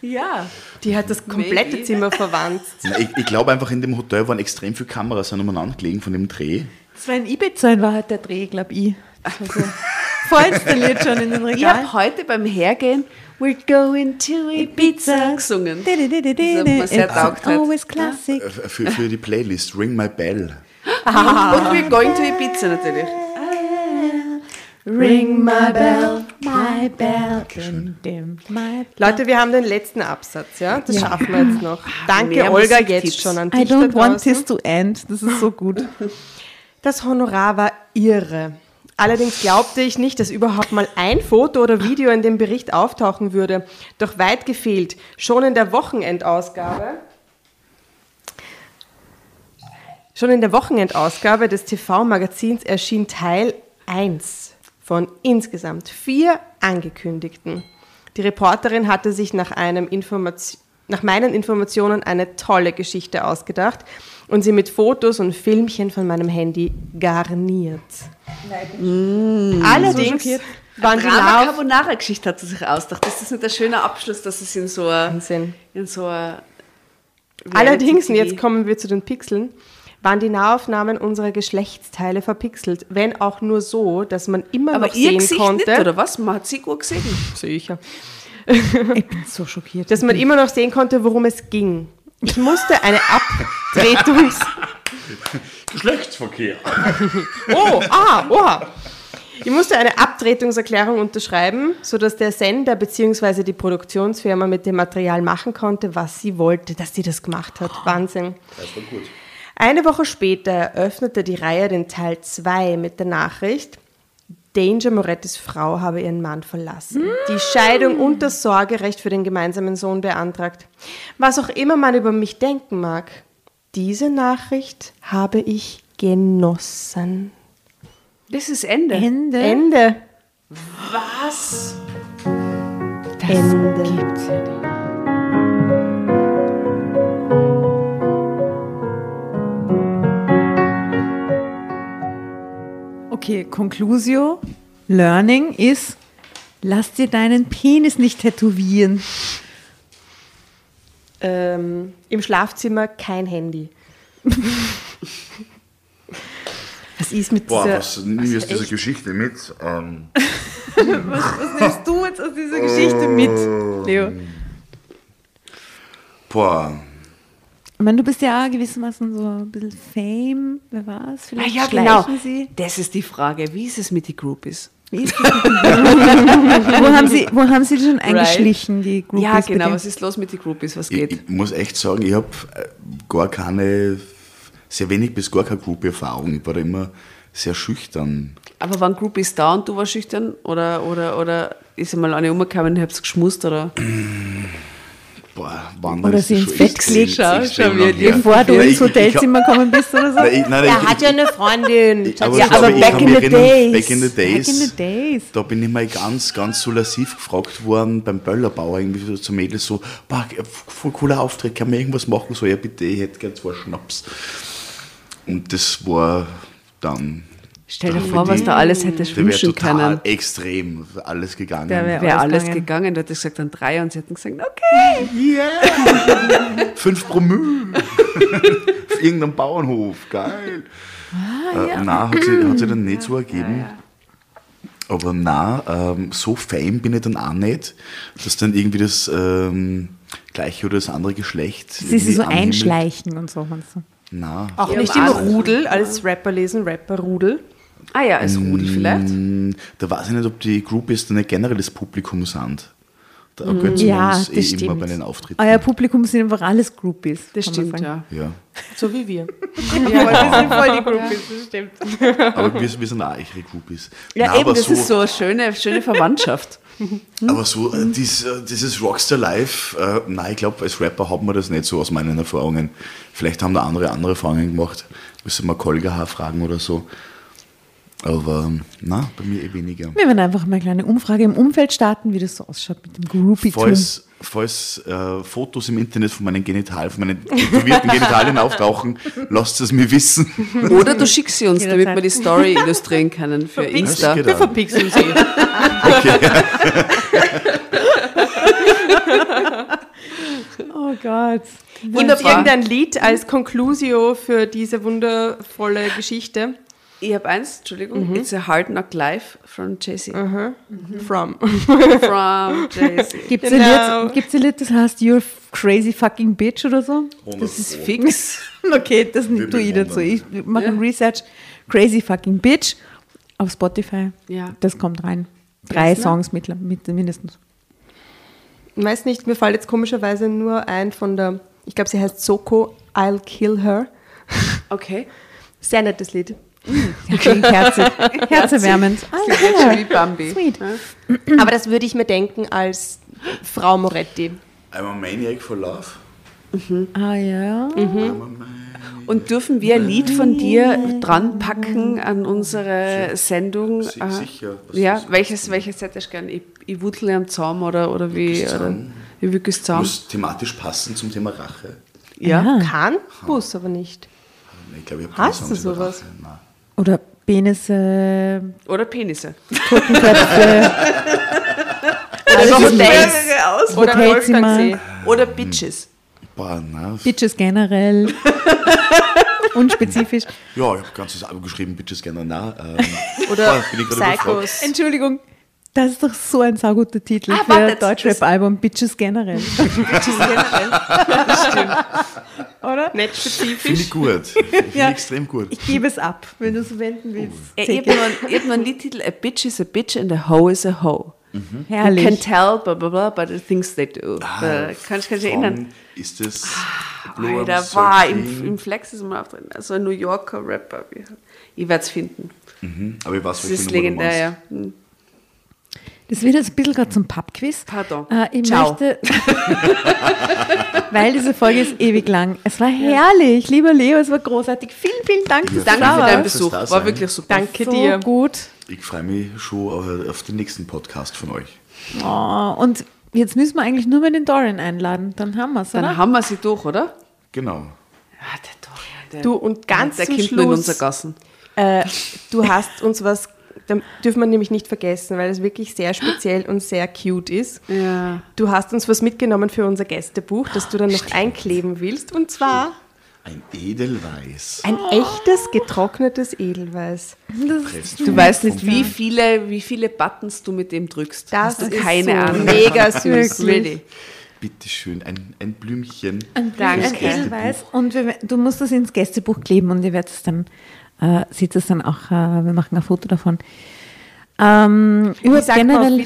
Ja. Die hat das komplette Maybe. Zimmer verwandt. Nein, ich ich glaube einfach, in dem Hotel waren extrem viele Kameras umeinander gelegen von dem Dreh. Das war in Ibiza in Wahrheit der Dreh, glaube ich. Das war so vorinstalliert schon in den Ich Regalen. habe heute beim Hergehen We're going to Ibiza gesungen. Das sehr taugt always classic. Äh, Für, für die Playlist Ring My Bell. Und We're going to Ibiza natürlich. Ring my bell, my bell, dim, dim, my Leute, wir haben den letzten Absatz, ja? Das schaffen wir jetzt noch. Danke, mehr Olga, jetzt schon an I dich da don't want this to end. Das ist so gut. Das Honorar war irre. Allerdings glaubte ich nicht, dass überhaupt mal ein Foto oder Video in dem Bericht auftauchen würde. Doch weit gefehlt. Schon in der Wochenendausgabe. Schon in der Wochenendausgabe des TV-Magazins erschien Teil 1 von insgesamt vier angekündigten. Die Reporterin hatte sich nach, einem Information, nach meinen Informationen eine tolle Geschichte ausgedacht und sie mit Fotos und Filmchen von meinem Handy garniert. Allerdings schockiert. waren die Lauf Carbonara-Geschichte hat sie sich ausgedacht. Das ist nicht ein schöner Abschluss, dass es in so ein, Wahnsinn. in so ein Allerdings, und jetzt kommen wir zu den Pixeln, waren die Nahaufnahmen unserer Geschlechtsteile verpixelt, wenn auch nur so, dass man immer Aber noch ihr sehen Gesicht konnte. nicht, oder was? Man hat sie gut gesehen. Sicher. Ich bin so schockiert. Dass man immer noch sehen konnte, worum es ging. Ich musste eine Abtretungs... Geschlechtsverkehr. Oh, ah, oha. Ich musste eine Abtretungserklärung unterschreiben, sodass der Sender bzw. die Produktionsfirma mit dem Material machen konnte, was sie wollte, dass sie das gemacht hat. Wahnsinn. Das war gut. Eine Woche später eröffnete die Reihe den Teil 2 mit der Nachricht, Danger Morettis Frau habe ihren Mann verlassen. Die Scheidung und das Sorgerecht für den gemeinsamen Sohn beantragt. Was auch immer man über mich denken mag, diese Nachricht habe ich genossen. Das ist Ende. Ende. Ende. Was? Das Ende. gibt's ja nicht. Okay, Conclusio, Learning ist, lass dir deinen Penis nicht tätowieren. Ähm, Im Schlafzimmer kein Handy. Was ist mit Boah, dieser... was nimm ich aus dieser? Geschichte mit? Ähm, Was nimmst du jetzt aus dieser Geschichte mit, Leo? boah, Ich meine, du bist ja auch gewissermaßen so ein bisschen Fame. Wer war es? Ah, Vielleicht ja, schleichen genau. sie. Das ist die Frage. Wie ist es mit den Groupies? Wie ist das mit den- wo, haben sie, wo haben sie die schon eingeschlichen, die Groupies? ja, genau. Was ist los mit den Groupies? Was ich, geht? ich muss echt sagen, ich habe gar keine, sehr wenig bis gar keine Group-Erfahrung. Ich war da immer sehr schüchtern. Aber waren Groupies da und du warst schüchtern? Oder, oder, oder ist einmal eine umgekommen und hab's geschmust? Oder? Boah, wann Oder sie ins schon Bett gelegt, her. Bevor du ins Hotelzimmer gekommen bist oder so? Nein, ich, nein, Er ich, hat ja eine Freundin. ich, aber, Ja, aber ich back in the days. Back in the Back days. in the days. Da bin ich mal ganz, ganz so lassiv gefragt worden beim Böllerbauer, irgendwie so zu Mädels so, boah, voll cooler Auftritt, kann man irgendwas machen? So, ja bitte, ich hätte gern zwei Schnaps. Und das war dann Stell dir vor, hätte was da alles hätte Der wäre wünschen total können. extrem alles gegangen. Der wär- Wäre alles alles gegangen. gegangen. Du hättest gesagt, dann drei und sie hätten gesagt, okay. Yeah! Fünf Promille. Auf irgendeinem Bauernhof. Geil. Ah, äh, na, hat sie, hat sie dann nicht so ergeben. Aber na, ähm, so fame bin ich dann auch nicht, dass dann irgendwie das ähm, gleiche oder das andere Geschlecht. Sie so anhimmelt. einschleichen und so. meinst du? Na. Auch Ja, nicht im aber- Rudel als Rapper lesen, Rapper-Rudel. Ah ja, als vielleicht. Mm, Da weiß ich nicht, ob die Groupies dann nicht generell das Publikum sind. Da ergötzen wir Ja, uns das eh immer stimmt. bei den Auftritten. Euer Publikum sind einfach alles Groupies. Das kann man stimmt, sagen. ja. Ja. So wie wir. Ja, wir sind voll die Groupies, das stimmt. Aber wir, wir sind auch echte Groupies. Ja, Nein, eben, das ist so eine schöne, schöne Verwandtschaft. Aber so äh, dies, äh, dieses Rockstar Live, äh, nein, ich glaube, als Rapper hat man das nicht so aus meinen Erfahrungen. Vielleicht haben da andere andere Erfahrungen gemacht. Müssen wir Kolgahaar fragen oder so. Aber ähm, na, bei mir eh weniger. Wir werden einfach mal eine kleine Umfrage im Umfeld starten, wie das so ausschaut mit dem groupie Falls, falls äh, Fotos im Internet von meinen Genitalien, von meinen tätowierten Genitalien auftauchen, lasst es mir wissen. Oder du schickst sie uns, damit wir die Story illustrieren können für Insta. geht Wir verpixeln sie. Oh Gott. Und Wunderbar. irgendein Lied als Conclusio für diese wundervolle Geschichte. Ich habe eins, Entschuldigung, It's a Hard Knock Life from Jay-Z. From. From Jay-Z. Gibt es Genau. ein, Lied- gibt's ein Lied, das heißt You're crazy fucking bitch oder so? Das ist fix. Okay, das Wir tue ich dazu. Ich mache ein Research. Crazy fucking bitch auf Spotify. Ja. Das kommt rein. Drei Yes, ne? Songs mittler- mit, mindestens. Ich weiß nicht, mir fällt jetzt komischerweise nur ein von der, ich glaube, sie heißt Soko, I'll Kill Her. Okay. Sehr nettes Lied. Ja, klingt herzig. Herzerwärmend. Ah, schon wie Bambi. Sweet. Ja. Aber das würde ich mir denken als Frau Moretti. I'm a maniac for love. Ah ja. I'm a maniac. Und dürfen wir ein Lied von dir dran packen an unsere Sendung? Si- Äh, sicher. Was Ja, welches, welches hättest du gern? Ich, ich wutle am Zaum oder, oder wie? Wirklich Oder, Zaum? wie wirklich Zaum? Muss thematisch passen zum Thema Rache. Ja. Ah. Kann, muss aber nicht. Ich glaube, ich habe Hast du sowas? Nein. Oder Penisse, Oder Penisse. Totenköpfe. Oder Alles ist Hotels. Oder Hotelzimmer. Wolfgangsee. Oder Bitches. Boah, nein. Bitches generell. Unspezifisch. Ja, ich habe ganzes Album geschrieben, Bitches nah. Ähm, Oder boah. Psychos. Entschuldigung. Das ist doch so ein sauguter Titel Ah, für ein Deutschrap-Album. Bitches generell. Bitches generell. Oder? Nicht Finde spezifisch. ich gut. Finde ich Ja. extrem gut. Ich gebe es ab, wenn du es verwenden willst. Ja, ich habe noch, ich einen Liedtitel, A Bitch is a Bitch and a Hoe is a Hoe. You can Herrlich. tell, blah, blah, blah, by the things they do. Ah, Da kannst du dich erinnern? Ist das Ah, I'm war im, im Flex ist mal auftreten. Also ein New Yorker Rapper. Ich werde es finden. Mhm. Aber ich weiß, Das ist legendär, ja. Hm. Das wird jetzt ein bisschen gerade zum Pub-Quiz. Pardon. Äh, ich Ciao. möchte, weil diese Folge ist ewig lang. Es war herrlich, lieber Leo, es war großartig. Vielen, vielen Dank, dass Danke für deinen. Besuch. War wirklich super. Danke So dir. gut. Ich freue mich schon auf den nächsten Podcast von euch. Oh, und jetzt müssen wir eigentlich nur mal den Dorian einladen. Dann haben wir es, Dann haben wir sie durch, oder? Genau. Ja, der Dorian, der, Du, und ganz der zum nur in Schluss, unser Gassen. äh, du hast uns was, dürfen wir nämlich nicht vergessen, weil es wirklich sehr speziell und sehr cute ist. Ja. Du hast uns was mitgenommen für unser Gästebuch, das du dann noch einkleben willst. Und zwar Ein Edelweiß. ein echtes getrocknetes Edelweiß. Presst Du weißt nicht, wie viele, wie viele Buttons du mit dem drückst. Das Hast du ist keine so Ahnung. mega süß. Wirklich. Really. Bitteschön, ein, ein Blümchen. Ein, Danke. ein Edelweiß. Und wir, du musst das ins Gästebuch kleben und ihr werdet es dann, äh, seht es dann auch, äh, wir machen ein Foto davon. Ähm, überhaupt generell,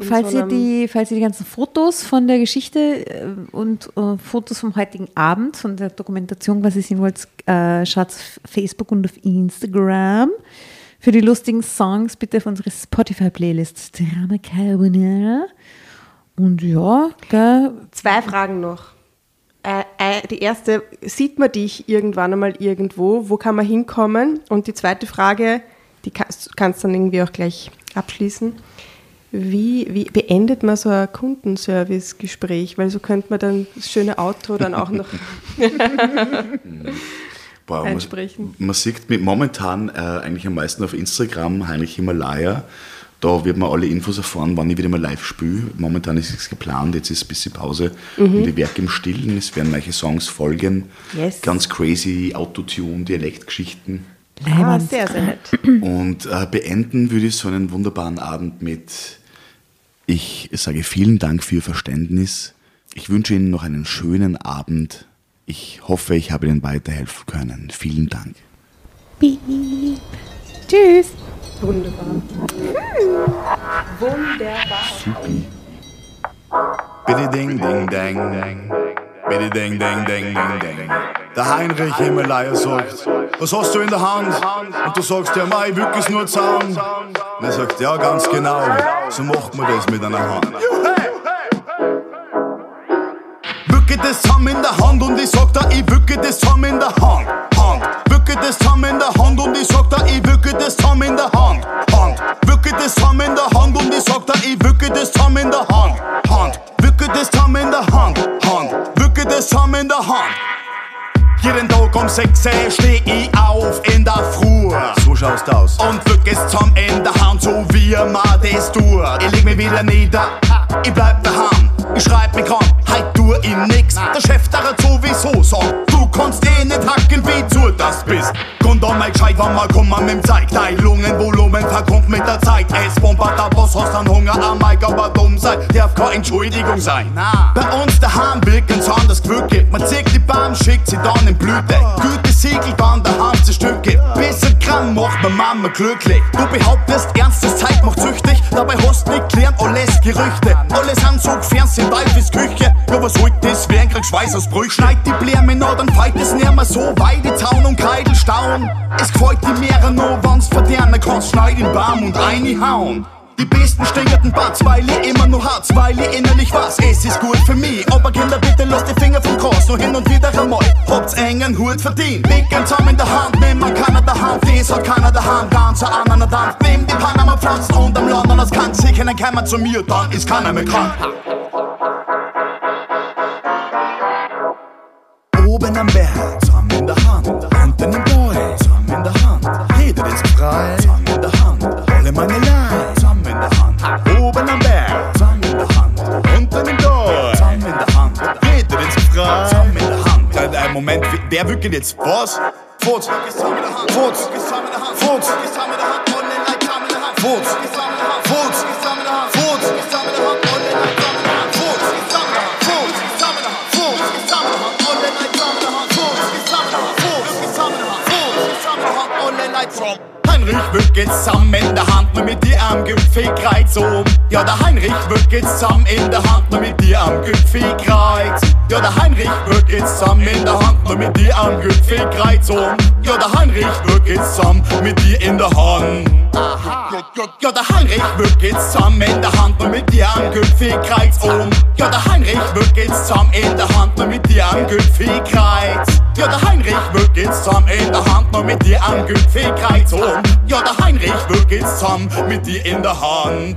falls, so ihr die, falls ihr die ganzen Fotos von der Geschichte äh, und äh, Fotos vom heutigen Abend, von der Dokumentation quasi sehen wollt, äh, schaut auf Facebook und auf Instagram. Für die lustigen Songs bitte auf unsere Spotify-Playlist Drama Carbonara. Und ja, gell, Zwei Fragen noch. Äh, äh, die erste, sieht man dich irgendwann einmal irgendwo? Wo kann man hinkommen? Und die zweite Frage, die kannst, kannst dann irgendwie auch gleich abschließen. Wie, wie beendet man so ein Kundenservice-Gespräch? Weil so könnte man dann das schöne Outro dann auch noch. Boah, man, einsprechen. man sieht mit momentan äh, eigentlich am meisten auf Instagram Heinrich Himalaya. Da wird man alle Infos erfahren, wann ich wieder mal live spiele. Momentan ist es geplant, jetzt ist ein bisschen Pause. Und ich werke im Stillen, es werden manche Songs folgen. Yes. Ganz crazy Autotune, Dialektgeschichten. Ah, sehr, sehr nett. Und äh, beenden würde ich so einen wunderbaren Abend mit, ich sage vielen Dank für Ihr Verständnis. Ich wünsche Ihnen noch einen schönen Abend. Ich hoffe, ich habe Ihnen weiterhelfen können. Vielen Dank. Tschüss. Bitte ding ding dang. Bitte ding ding ding ding ding. Der Heinrich Himalaya sagt, was hast du in der Hand? Und du sagst, ja, mei, wirklich nur Zaun. Und er sagt, ja, ganz genau, so macht man das mit einer Hand. Wücke das Ham in der Hand und ich sag da, ich wücke das Ham in der Hand. Wücke das Ham in der Hand und ich sag da, ich wücke das Ham in der Hand. Hand. Wücke das Ham in der Hand und ich sag da, ich wücke das Ham in der Hand. Hand. Wücke das Ham in der Hand. Hand. Wücke das Ham in der Hand. Jeden Tag um 6 Uhr steh ich auf in der Früh. So schaust aus. Und würg es zusammen in der Hand, so wie man das tut. Ich leg mich wieder nieder, ich bleib daheim. Ich schreib mich an, heut tu ich nix. Der Chef der hat sowieso sagt, du kannst eh nicht hacken, wie zu das bist. An mal gescheit, wann mal kommen mit dem Zeig. Dein Lungenvolumen verkommt mit der Zeit. Es bombert der Boss, hast dann Hunger am Mike, aber dumm sein darf keine Entschuldigung sein. Bei uns daheim wirken's anders gewürgt. Man zieht die Bahn, schickt sie dann in Blüte. Gütesiegel waren daheim zerstücke. Bis ein Gramm macht man Mama glücklich. Du behauptest, ernstes Zeit macht süchtig. Dabei hast nicht klären alles Gerüchte. Alle sind so Fernsehen, Teufels Küche. Ja, was holt das? Wer kriegt Schweißausbrüche? Schneid die Bläme noch, dann feit es nicht mehr so. Weide, Zaun und Kreidel stauen. Es gefällt die Meere nur, wenn's verdernen kannst. Schneid den Baum und reinhauen. Die besten stingerten Bats, weil ich immer nur Harz, weil ich innerlich was. Es ist gut für mich, aber Kinder, bitte lasst die Finger vom Cross, nur hin und wieder einmal. Habt's engen Hut verdient. Dicken zusammen in der Hand, nimm man keiner der Hand, das hat keiner der Hand, ganz an Dampf. Nimm die Panama Pflanzen und am London als Kant, sicher dann kommen zu mir, dann ist keiner mehr krank. Oben am Berg, zusammen in der Hand, unten im Tal, zusammen in der Hand. Jeder ist frei, Moment, wer wirklich jetzt was? Furz, Furz, Furz, Furz, Furz, Heinrich wird jetzt zusammen in der Hand, nur mit dir am Gipfel kreuz um. Ja, der Heinrich wird jetzt zusammen in der Hand, nur mit dir am Gipfel kreuz. Ja, der Heinrich wird jetzt zusammen in der Hand, nur mit dir am Gipfel kreuz um. Ja, der Heinrich wird jetzt zusammen mit dir in der Hand. Aha. Ja, ja, ja, der Heinrich wird jetzt zusammen in der Hand, nur mit dir am Gipfel kreuz um. Ja, der Heinrich wird jetzt zusammen in der Hand, nur mit dir am Gipfel kreuz. Ja, der Heinrich wird jetzt zusammen in der Hand, nur mit dir am Gipfel kreuz um. Ja, der Heinrich zusammen mit dir in der Hand.